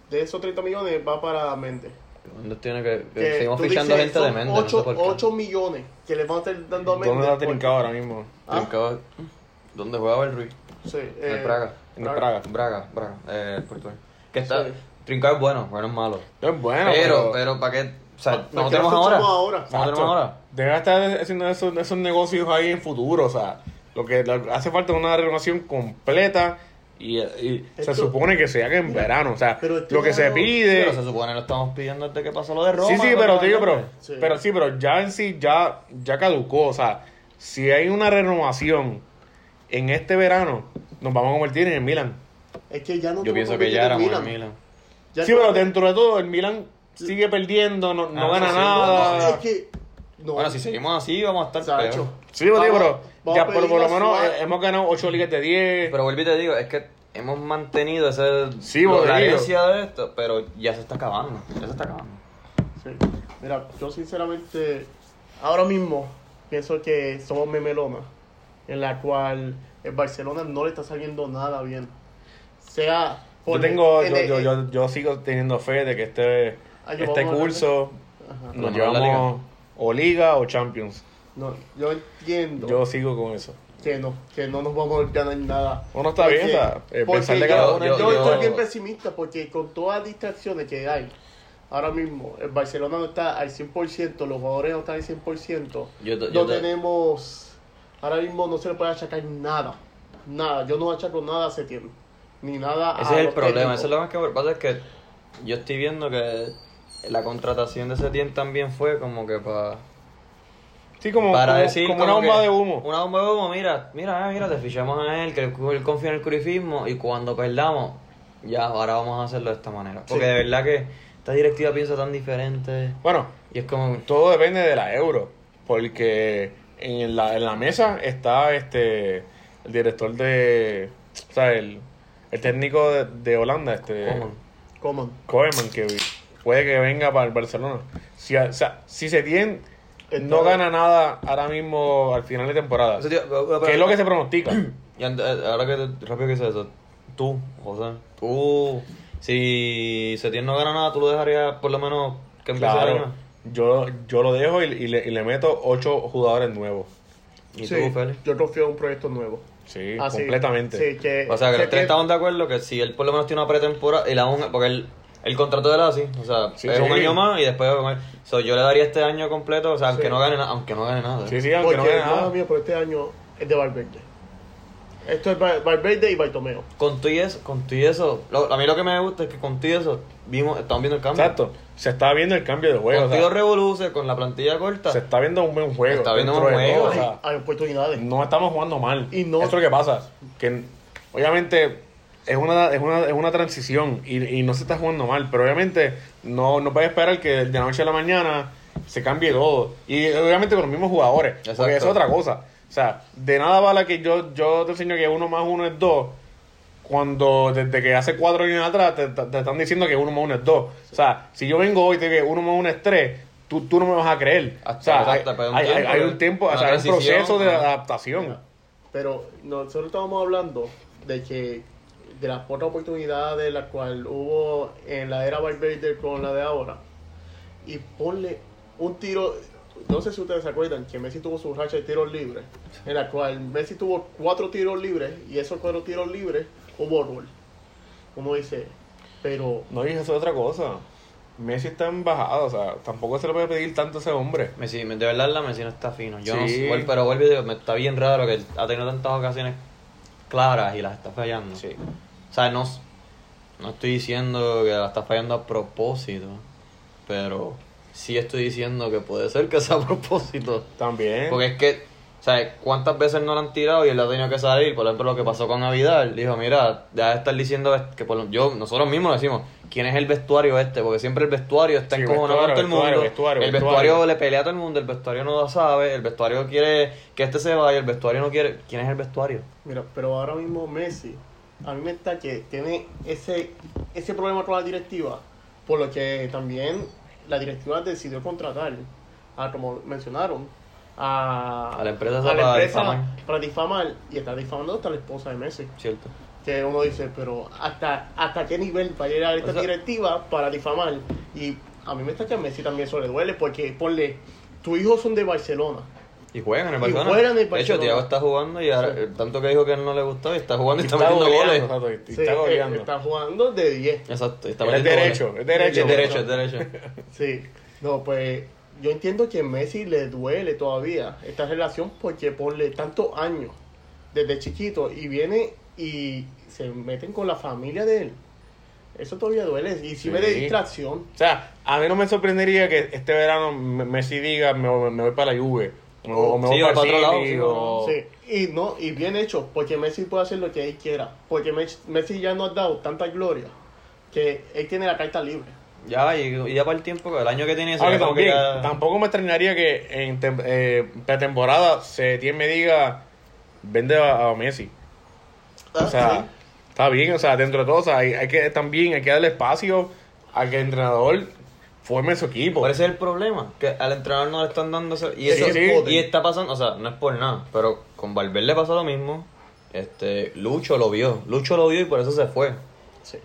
de esos 30 millones va para Méndez. ¿Dónde tiene que, que Que seguimos fichando dices, gente de Méndez, no 8, sé por qué. 8 millones que le van a estar dando a Méndez. ¿dónde está ahora mismo? ¿Ah? Trincao, ¿Dónde juega Abel Ruiz? Sí, En el eh, Praga. En el Praga. Braga, Braga, eh, el portugués. Que está, Sí. Trincao es bueno, bueno es malo. No es bueno, pero, pero, ¿para qué? O sea, ¿Para no tenemos ahora. ahora? No tenemos ahora. Debe estar haciendo esos, esos negocios ahí en futuro, o sea, lo que hace falta es una renovación completa y, y se supone que se haga en verano, o sea, pero este lo que se pide... Pero se supone que lo estamos pidiendo desde que pasó lo de Roma. sí, sí, pero digo, pero, Sí. pero sí, pero ya en sí ya, ya caducó, o sea, si hay una renovación en este verano, nos vamos a convertir en el Milan. Es que ya no Yo pienso que ya éramos en Milan. Milan. Ya Sí, pero dentro de todo, el Milan sigue perdiendo, no, no Ah, gana sí, sí. No, nada. es que. No, Bueno, si seguimos así, vamos a estar Sacho. peor. Sí, pero, digo, Vamos- pero vamos ya por, por lo menos eh, hemos ganado 8 ligas de 10. Pero vuelvo y te digo, es que hemos mantenido ese, Sí, de esto, pero ya se está acabando. Ya se está acabando. Sí. Mira, yo sinceramente, ahora mismo pienso que somos memelona, en la cual el Barcelona no le está saliendo nada bien. Sea. yo tengo, en yo, el- yo, yo, yo sigo teniendo fe de que este, Ah, este curso nos llevamos o Liga o Champions. No, yo entiendo Yo sigo con eso. que no, que no nos vamos a ganar nada. Bueno, está bien, sea, eh, porque pensar de yo, cada uno. yo Yo- estoy bien pesimista porque con todas las distracciones que hay, ahora mismo el Barcelona no está al 100%, los jugadores no están al 100%, Yo no tenemos, ahora mismo no se le puede achacar nada, nada, yo no achaco nada a Setién, ni nada Ese a es el problema. técnicos. Eso es lo más que pasa es que yo estoy viendo que la contratación de Setien también fue como que para Sí, como, para como, decir como una como bomba que- de humo. Una bomba de humo, mira, mira, ah, mira, te fichamos a él, que él, él confía en el curifismo y cuando perdamos, ya, ahora vamos a hacerlo de esta manera. Porque Sí. de verdad que esta directiva piensa tan diferente Bueno, y es como... todo depende de la euro. Porque en la, en la mesa está este el director de. O sea, el, el técnico de, de Holanda, este. Coman. Coman. Koeman, que puede que venga para el Barcelona. Si, o sea, si se tiene, no gana nada ahora mismo al final de temporada. Tío, pero- ¿Qué es lo que se pronostica? [clears throat] Y ante- ahora que te- rápido que hice eso, tú, José, tú, si Setien no gana nada, tú lo dejarías por lo menos que empiece a claro, ganar. yo, yo lo dejo y, y le, y le meto ocho jugadores nuevos. Y Sí, tú, Félix. yo confío en un proyecto nuevo. Sí, Ah, completamente. Sí, que, O sea, que los tres Setién- estamos de acuerdo que si él por lo menos tiene una pretemporada y la un, porque él, el contrato es así, o sea, Sí, es sí. un año más y después con él. So, yo le daría este año completo, o sea, aunque Sí. no gane nada, aunque no gane nada. Sí, sí, aunque Porque no gane nada. mío por este año es de Valverde. Esto es Val- Valverde y Bartomeo. Con todo y eso, con todo y eso, lo- a mí lo que me gusta es que con todo y eso vimos, estamos viendo el cambio. Exacto. Se está viendo el cambio de juego. Con o sea, Revoluce, con la plantilla corta. se está viendo un buen juego. Se está viendo un de juego, todo, o hay, sea, hay oportunidades. no estamos jugando mal. Y no- Eso es lo que pasa. Que obviamente es una, es una, es una transición y, y no se está jugando mal. Pero obviamente no, no puedes esperar que de la noche a la mañana se cambie todo. Y obviamente con los mismos jugadores. Exacto. Porque eso es otra cosa. O sea, de nada vale que yo, yo te enseño que uno más uno es dos. Cuando desde que hace cuatro años atrás te, te- te están diciendo que uno más uno es dos. O sea, si yo vengo hoy y te digo que uno más uno es tres, tú, tú no me vas a creer. Hasta- o sea, hay, un hay- hay- tiempo, hay un tiempo, o sea, hay un proceso de adaptación. Pero nosotros estábamos hablando de que de las pocas oportunidades las cuales hubo en la era Valverde con la de ahora. Y ponle un tiro. No sé si ustedes se acuerdan que Messi tuvo su racha de tiros libres. En la cual Messi tuvo cuatro tiros libres. Y esos cuatro tiros libres hubo gol. Como dice. Pero No, y eso es otra cosa. Messi está en bajada, o sea, tampoco se le puede pedir tanto a ese hombre. Messi, de verdad la Messi no está fino. Yo no Sí. sé, vuel- pero vuelvo y digo, me está bien raro que él ha tenido tantas ocasiones claras y las está fallando. Sí. O sea, no, no estoy diciendo que la está fallando a propósito, pero sí estoy diciendo que puede ser que sea a propósito. También. Porque es que, o sea, ¿cuántas veces no lo han tirado y él ha tenido que salir? Por ejemplo, lo que pasó con Avidal. Dijo, mira, ya de estar diciendo que por yo, nosotros mismos decimos, ¿quién es el vestuario este? Porque siempre el vestuario está Sí, encojonado con todo el vestuario, mundo. vestuario, el vestuario. vestuario le pelea a todo el mundo, el vestuario no lo sabe, el vestuario quiere que este se vaya, el vestuario no quiere. ¿Quién es el vestuario? Mira, pero ahora mismo Messi, a mí me está que tiene ese, ese problema con la directiva, por lo que también la directiva decidió contratar, a, como mencionaron, a, A la empresa a la para empresa difamar. para difamar, y está difamando hasta la esposa de Messi. ¿Cierto? Que uno dice, pero ¿hasta, hasta qué nivel va a llegar esta O sea- directiva para difamar? Y a mí me está que a Messi también eso le duele, porque ponle, tus hijos son de Barcelona. Y juegan en el Y Barcelona. juegan en el De hecho. Tiago está jugando y ahora, Sí. tanto que dijo que a él no le gustaba y está jugando y está, está metiendo goles. goleando, exacto, y Sí, está eh, goleando. está jugando de 10. Exacto, y está Es derecho, goles. es derecho. Es derecho, es derecho. [laughs] Sí, no, pues yo entiendo que a Messi le duele todavía esta relación porque ponle tantos años desde chiquito y viene y se meten con la familia de él. Eso todavía duele y sirve de Sí. distracción. O sea, a mí no me sorprendería que este verano Me- Messi diga me, voy- me voy para la Juve. O, o me voy o para otro lado, sí, o- y no, y bien hecho, porque Messi puede hacer lo que él quiera. Porque Mes- Messi ya nos ha dado tanta gloria que él tiene la carta libre. Ya, y, y ya para el tiempo, el año que tiene eso, Ahora como que también, ya- tampoco me extrañaría que en eh, pretemporada se tiene me diga vende a, a Messi. O Ah, sea, sí. está bien, o sea, dentro de todo, o sea, hay, hay que también hay que darle espacio a que el entrenador forme su equipo. Por ese es el problema, que al entrenador no le están dando ese- y eso sí. y está pasando, o sea, no es por nada, pero con Valverde pasó lo mismo. Este, Lucho lo vio, Lucho lo vio y por eso se fue. Sí.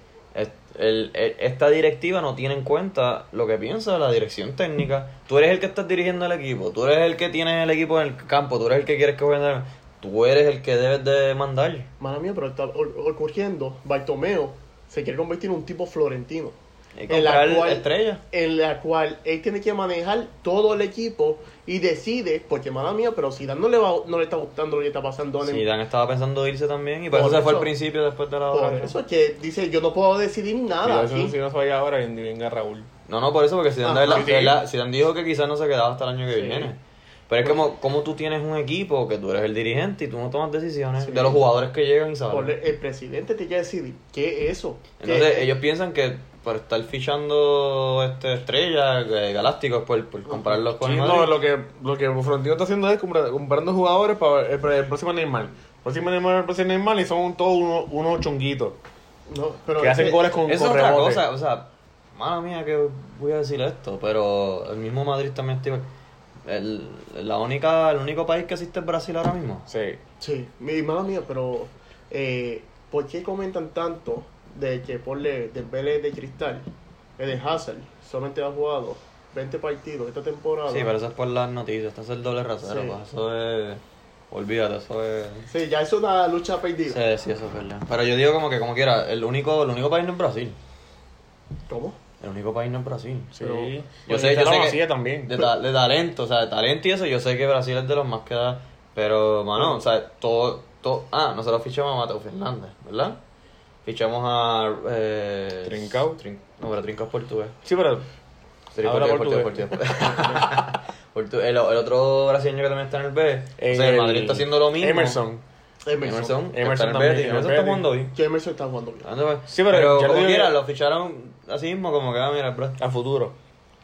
El- el- esta directiva no tiene en cuenta lo que piensa la dirección técnica. Tú eres el que estás dirigiendo el equipo, tú eres el que tienes el equipo en el campo, tú eres el que quieres que jueguen. Tú eres el que debes de mandar. Mala mía, pero está ocurriendo. Bartomeo se quiere convertir en un tipo florentino. En la cual- estrellas. En la cual él tiene que manejar todo el equipo y decide, porque mala mía, pero si no le, va, no le está gustando lo que está pasando Sí, Dan estaba pensando irse también y por, Por eso se fue al eso. principio después de la Por hora. eso es que dice, yo no puedo decidir nada si no- aquí. si no se vaya ahora, y venga Raúl. No, no, por eso, porque Zidane, Ah, de sí, verdad, Zidane dijo que quizás no se quedaba hasta el año que Sí. viene. Pero es como, como tú tienes un equipo, que tú eres el dirigente y tú no tomas decisiones Sí. de los jugadores que llegan y Por salen. el presidente tiene que decidir qué es eso. ¿Qué Entonces es? ellos piensan que por estar fichando este estrellas, eh, galácticos, por, por compararlos con Sí, el no, lo que, lo que Florentino está haciendo es compra- comprando jugadores para el, para el próximo Neymar. El próximo Neymar, el próximo Neymar y son todos unos, unos chonguitos No, pero que es hacen que- goles con, Eso es con otra rebote. cosa, o sea, mala mía que voy a decir esto, pero el mismo Madrid también está... El, la única, el único país que existe es Brasil ahora mismo. Sí. Sí, mi mala mía, pero eh, ¿por qué comentan tanto de que ponle de Vélez de Cristal, el de Hazard, solamente ha jugado 20 partidos esta temporada? Sí, pero eso es por las noticias, esto es el doble rasero, Sí. pues, eso es... Olvídate, eso es... Sí, ya es una lucha perdida. Sí, sí, eso es verdad. Pero yo digo como que, como quiera, el único, el único país no es Brasil. ¿Cómo? El único país no es Brasil. Sí. Pero- Yo Pues sé, yo sé que también. de, ta- de talento, o sea, de talento y eso, yo sé que Brasil es de los más que da, pero, mano, o sea, todo, todo, ah, nosotros fichamos a Mateo Fernández, ¿verdad? Fichamos a, eh... Trincao. Trin- no, pero Trincao es portugués. Sí, pero Sería portugués, portugués, portugués. el, el otro brasileño que también está en el B, o sea, el Madrid está haciendo lo mismo. Emerson. Emerson. Emerson, Emerson está en el también, el Emerson está jugando bien. Que Emerson está jugando bien. Pues. Sí, pero ya como quiera, lo ficharon así mismo, como que, ah, mira, bro. A futuro.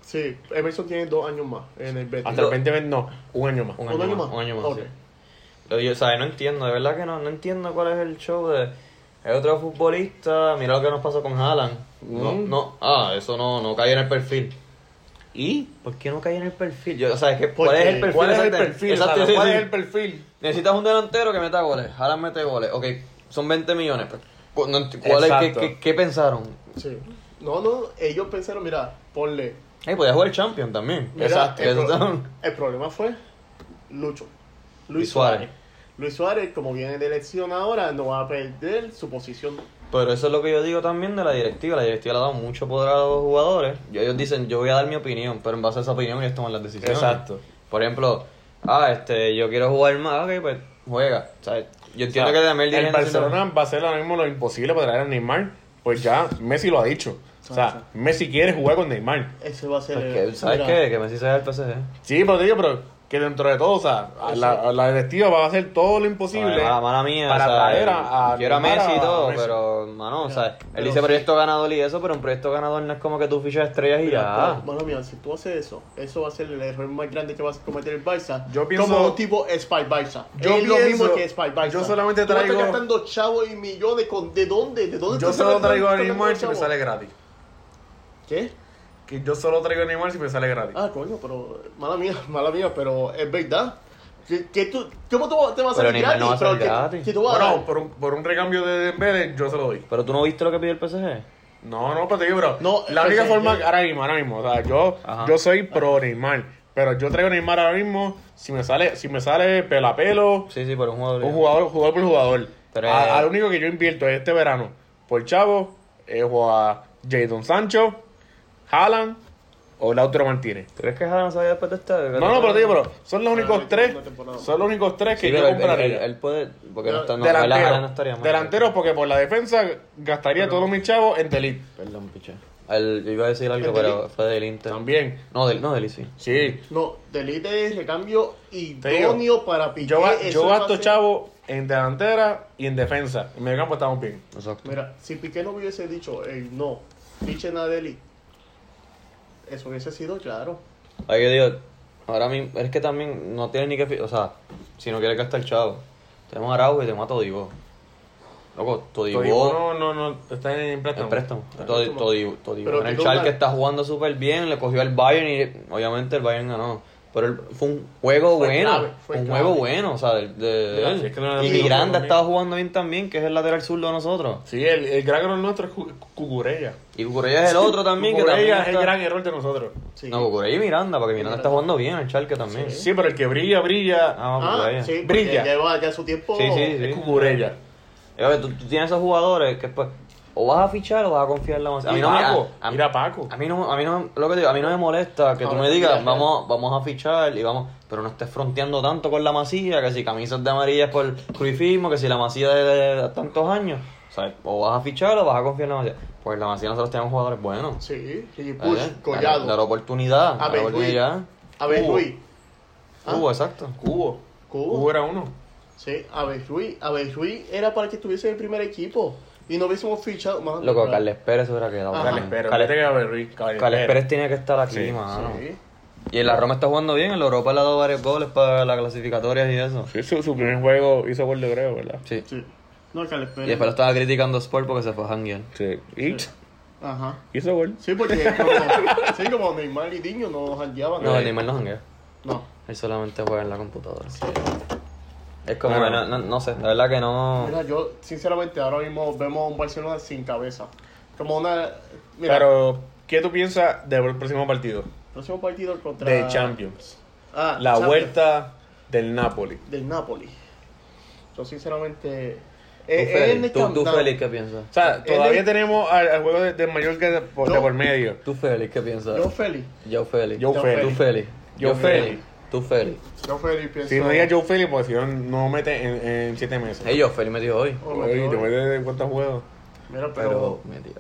Sí, Emerson tiene dos años más en el Betis. Hasta el 2020 no, un año más. Un año, más, un año más, Ok. sí. Lo yo, ¿sabes? No entiendo, de verdad que no, no entiendo cuál es el show de... Es otro futbolista, mira lo que nos pasó con Haaland. No, Mm. no, ah, eso no, no cae en el perfil. ¿Y? ¿Por qué no cae en el perfil? Yo, o sea, es que, ¿cuál es el perfil? ¿Cuál es el perfil? Exacto, sí, ¿Cuál sí. es el perfil? Necesitas un delantero que meta goles. Haaland mete goles. Ok, son 20 millones. pues, ¿Cuál es, qué, qué, qué pensaron? Sí. No, no, ellos pensaron, mira, ponle. Hey, podía jugar Champion también. Mira, Exacto. El, pro- problema fue Lucho. Luis Luis Suárez. Suárez. Luis Suárez, como viene de elección ahora, no va a perder su posición. Pero eso es lo que yo digo también de la directiva. La directiva le ha dado mucho poder a los jugadores. Y ellos dicen, yo voy a dar mi opinión, pero en base a esa opinión ellos toman las decisiones. Exacto. Por ejemplo, ah, este, yo quiero jugar más, ok, pues juega. O sea, yo entiendo O sea, que también el Barcelona va a hacer ahora mismo lo imposible para traer a Neymar. Pues ya Messi lo ha dicho. O sea, Messi quiere jugar con Neymar. Ese va a ser. Porque, el- ¿Sabes mira, qué? Que Messi sea el PSG. Sí, pero te digo, pero que dentro de todo, o sea, la, la directiva va a hacer todo lo imposible. Ay, mala, mala mía, para o sea, traer a- a quiero a Messi y todo, Messi. pero, mano, o sea, él dice sí. proyecto ganador y eso, pero un proyecto ganador no es como que tú fichas estrellas y ya. mano mía, si tú haces eso, eso va a ser el error más grande que vas a cometer el Barça. Yo pienso- Como un tipo Spy Barça. Yo es lo pienso- mismo que Spy Barça. yo solamente Tú traigo- gastando chavos y millones. Con, ¿De dónde? ¿De dónde Yo tú solo traigo Neymar si me chavo? sale gratis. ¿Qué? Que yo solo traigo a Neymar si me sale gratis. Ah, coño, pero. Mala mía, [laughs] mala mía, pero es verdad. Que, que tú, ¿Cómo tú te vas a Pero salir gratis? no va a Pero salir que- gratis. que tú vas bueno, por un, por un recambio de Dembélé, yo se lo doy. Pero tú no viste lo que pidió el PSG. No, no, pero te digo, bro. No, la única forma, yo- ahora mismo, ahora mismo, o sea, yo, Ajá. yo soy pro Neymar. Pero yo traigo Neymar ahora mismo, si me sale, si me sale pelo a pelo, Sí, sí, pero un jugador. un jugador, jugador por jugador. Pero, A- eh, Al único que yo invierto este verano por Chavo es a Jadon Sancho, Haaland o Lautaro Martínez. ¿Tú crees que Haaland se vaya después de este? No, no, pero te digo, bro, son los únicos tres, son los únicos tres que Sí, yo pero él, compraría. él- él puede. Porque no está. No, Delantero, Haaland no estaría mal. delanteros porque por la defensa gastaría todos mis chavos en Delite. Perdón, piche. El- yo iba a decir algo, ¿El pero fue del Inter. También. No, del, no, del sí. Sí. No, delite es recambio digo, idóneo para Piqué. Yo, ga- eso yo va a gasto ser- chavo en delantera y en defensa. En medio campo estamos bien. Exacto. Mira, si Piqué no hubiese dicho, "Ey, no, fichen a Deli. Eso hubiese sido claro. Ahí que digo, ahora mismo, es que también no tiene ni que, fi- o sea, si no quiere gastar chavo, tenemos a Araujo y tenemos a Todibo. Loco, Todibo, Todibo no, no, no, está en en préstamo. en préstamo. Todibo, Todibo Pero en el que Schalke una- está jugando súper bien, le cogió al Bayern y obviamente el Bayern ganó. Pero el- fue un juego Fue bueno, clave, fue un clave. juego bueno, o sea, de, de Mira, él. si es que no era y Miranda estaba jugando bien también, que es el lateral zurdo de nosotros. Sí, el, el gran error nuestro es Cu- Cucurella. Y Cucurella es el otro también, que también Cucurella es el gran error de nosotros. Sí. No, Cucurella y Miranda, porque Miranda está jugando bien en el Schalke también. Sí, pero el que brilla, brilla. Ah, Ah, Cucurella. sí, Brilla. lleva ya su tiempo. Sí, sí, sí. Es Cucurella. Ver, tú, tú tienes esos jugadores que pues o vas a fichar o vas a confiar en la masa. A mí no me, Paco, a, a- mira a Paco. a mí no, a mí no, lo que digo, a mí no me molesta que tú me digas, vamos, vamos a fichar y vamos, pero no estés fronteando tanto con la masilla, que si camisas de amarillas por cruifismo, que si la masilla de, de tantos años, o vas a fichar o vas a confiar en la masilla. Pues la masilla nosotros tenemos jugadores buenos. Sí, y. Push, Collado. Dar oportunidad, A ver, oportunidad. A ver, Cubo. Luis. Ah. Cubo, exacto. Cubo. Cubo. Cubo era uno. Sí, a ver, Luis. A ver, Luis era para que estuviese en el primer equipo. Y no hubiésemos fichado más. Loco, Carles Pérez se hubiera quedado. Ajá. Carles mano. Pérez. Carles, Ruiz. Carles Carles Pérez. Tiene que estar aquí, Sí, mano. Sí. Y en la Roma está jugando bien, en la Europa le ha dado varios goles para las clasificatorias y eso. Sí, su, su primer juego hizo gol de creo, ¿verdad? Sí. Sí. No, Carles Y Pérez. después lo estaba criticando Sport porque se fue a janguear. Sí. Y Ajá. hizo gol. Sí, porque [laughs] como, sí, como Neymar y Diño no jangueaban. No, Neymar no janguea. No. Él solamente juega en la computadora. Es como no, no, no sé, la verdad que no. Mira, yo sinceramente ahora mismo vemos un Barcelona sin cabeza. Como una... Mira, Pero, ¿qué tú piensas del próximo partido? próximo partido contra... De Champions. Ah, La Champions. vuelta del Napoli. Del Napoli. Yo sinceramente... ¿Tú, eh, Félix? en el ¿Tú, Camp tú, Nou. Félix, qué piensas? O sea, todavía tenemos al, al juego de, de Mallorca de por, de Yo- por medio. ¿Tú, Félix, qué piensas? Yo Félix. Joe Félix. Joe Joe Félix. ¿Tú, Félix? Joe Félix. ¿Tú, Félix? Yo Félix pienso... Si no digas Joe Félix, pues si no, no mete en, en siete meses. Hey, Joe Félix metió hoy. Oh, Oye, metió te hoy. mete de cuántos juegos. Mira, Pero pero... metió.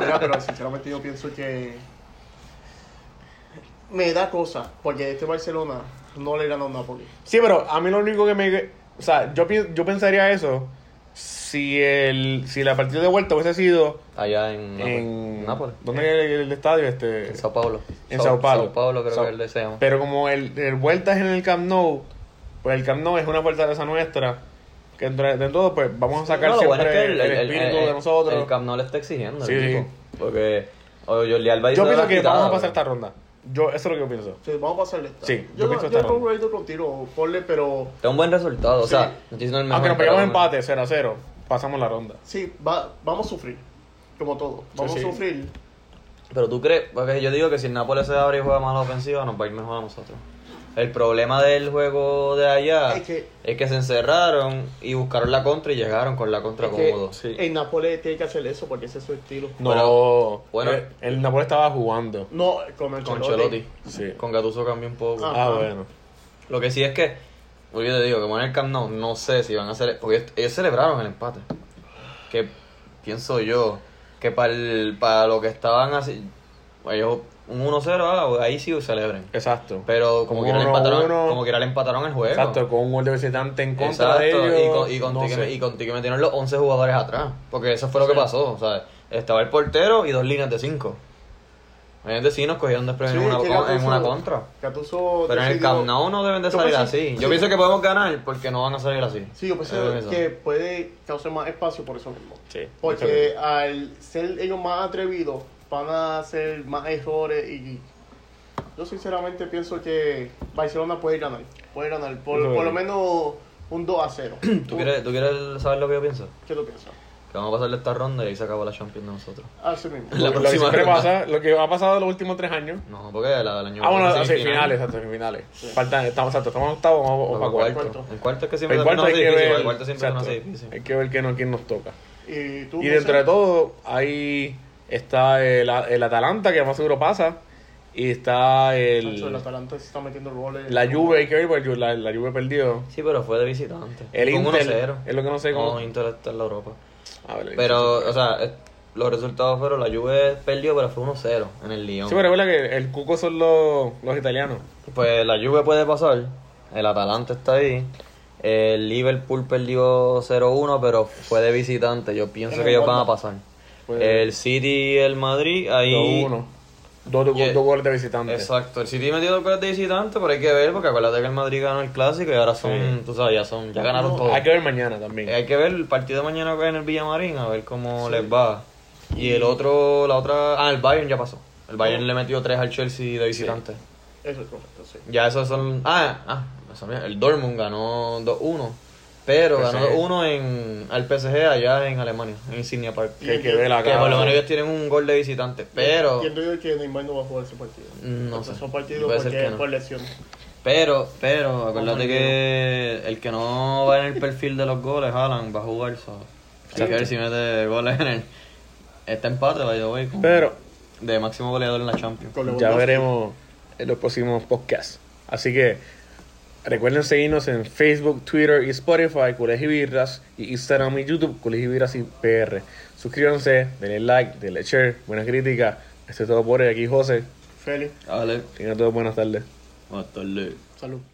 Mira, pero sinceramente yo pienso que... Me da cosa, porque este Barcelona no le ganó a Napoli. Sí, pero a mí lo único que me... O sea, yo, yo pensaría eso si el si la partida de vuelta hubiese sido Allá en, en... Nápoles. ¿Dónde es el, el estadio? Este? En Sao Paulo. En Sao Paulo. Sao Paulo creo Sao- que es el de se llama. Pero como el, el vuelta es en el Camp Nou, pues el Camp Nou es una fortaleza nuestra. Que entre de todo, pues vamos a sacar No, siempre bueno es que el, espíritu el- de nosotros. El Camp Nou le está exigiendo Sí, el. Porque o Jordi Alba hizo yo pienso que quitada, vamos a pasar pero- esta ronda. Yo, eso es lo que yo pienso. Sí, vamos a pasarle esta. Sí, yo yo, pienso esta yo pongo contigo, ponle, pero Es un buen resultado, o sea, no estoy diciendo el mejor. Aunque nos pegamos empate 0 a 0, pasamos la ronda. sí, va, vamos a sufrir. Como todo. Vamos Sí, sí. a sufrir. Pero tú crees, porque yo digo que si el Nápoles se abre y juega más la ofensiva, nos va a ir mejor a nosotros. El problema del juego de allá Es que- es que se encerraron y buscaron la contra y llegaron con la contra Es que cómodo. Sí. En Nápoles tiene que hacer eso porque ese es su estilo. No, Pero, bueno. el, el Napoli estaba jugando. No, con el Con Chelotti. Sí. Con Gattuso cambió un poco. Ah. Ah, bueno. Lo que sí es que, porque yo te digo, como en el Camp Nou, no sé si van a hacer. Porque ellos, celebraron el empate. Que pienso yo que para, el, para lo que estaban así. Ellos, un 1-0, ah, pues ahí sí celebren. Exacto. Pero como quiera, le 1-1. empataron, como quiera le empataron el juego. Exacto, con un gol de visitante en contra Exacto, de ellos. y con, y con no Tique- sé. y con Tique metieron los 11 jugadores atrás. Porque eso fue lo que pasó. O sea, estaba el portero y dos líneas de 5. Obviamente sí nos cogieron desprevenidos en, una, en una contra. Gattuso Pero en el Camp Nou no deben de salir pensé- así. Yo sí. pienso que podemos ganar porque no van a salir así. Sí, yo Eh, eso. que puede causar más espacio por eso mismo. Sí, Porque al ser ellos más atrevidos, van a hacer más errores y yo sinceramente pienso que Barcelona puede ganar. Puede ganar. Por, lo menos un 2 a 0. ¿Tú quieres, ¿Tú quieres saber lo que yo pienso? ¿Qué tú piensas? Que vamos a pasarle esta ronda y ahí se acabó la Champions de nosotros. Así mismo. [laughs] La Lo, que próxima siempre ronda. pasa, lo que ha pasado los últimos tres años. No, porque la del año Ah, bueno, pasado las semifinal. semifinales, exacto, semifinales. Faltan, estamos, exacto, estamos en octavo Vamos para a cuarto. cuarto. Cuarto. En cuarto es que siempre En se cuarto hay que difícil. ver, En cuarto siempre se exacto, hace difícil. hay que ver qué no, quién nos toca. Y, tú, Y dentro de todo, ahí está el, el Atalanta, que más seguro pasa. Y está Nacho, el el, Atalanta se está metiendo goles. la Juve, hay que ver, porque la, la Juve perdió. Sí, pero fue de visitante. El Inter, 1-0. es lo que no sé cómo. No, Inter está en la Europa. A ver, Pero, o sea, eh, los resultados fueron, la Juve perdió, pero fue 1-0 en el Lyon. Sí, pero es verdad que el cuco son los, los italianos. Pues la Juve puede pasar, el Atalanta está ahí, el Liverpool perdió 0-1, pero fue de visitante, yo pienso En que el ellos van a pasar. Fue El City y el Madrid, ahí... 2-1. Dos, goles de visitante. Exacto, el City metió dos goles de visitante, pero hay que ver, porque acuérdate que el Madrid ganó el clásico y ahora son, Sí. tú sabes, ya son, ya ganaron No, todo. Hay que ver mañana también. Hay que ver el partido de mañana en el Villamarín, a ver cómo les va. Y el otro, la otra, ah, el Bayern ya pasó. El Bayern le metió 3 al Chelsea de visitante. Eso es correcto, sí. Ya esos son, ah, ah, el Dortmund ganó 2-1, pero PSG. ganó 2-1 en, al PSG allá en Alemania, en Insignia Park. Que que ver Que por lo menos ellos tienen un gol de visitante, pero... Entiendo yo que Neymar no va a jugar ese partido. No Estos sé. Son partidos porque que no. por lesión. Pero, pero, acuérdate que el que no va en el perfil de los goles, Alan, va a jugar. So. Hay que ver si mete goles en el. Este empate, by the way. con- Pero De máximo goleador en la Champions. Ya veremos en los próximos podcasts. Así que recuerden seguirnos en Facebook, Twitter y Spotify, Colegio Birras, y Instagram y YouTube, Colegio Birras y PR. Suscríbanse, denle like, denle share, buenas críticas. Esto es todo por hoy. Aquí José. Félix, Dale. Tengan todos buenas tardes. Buenas tardes. salud.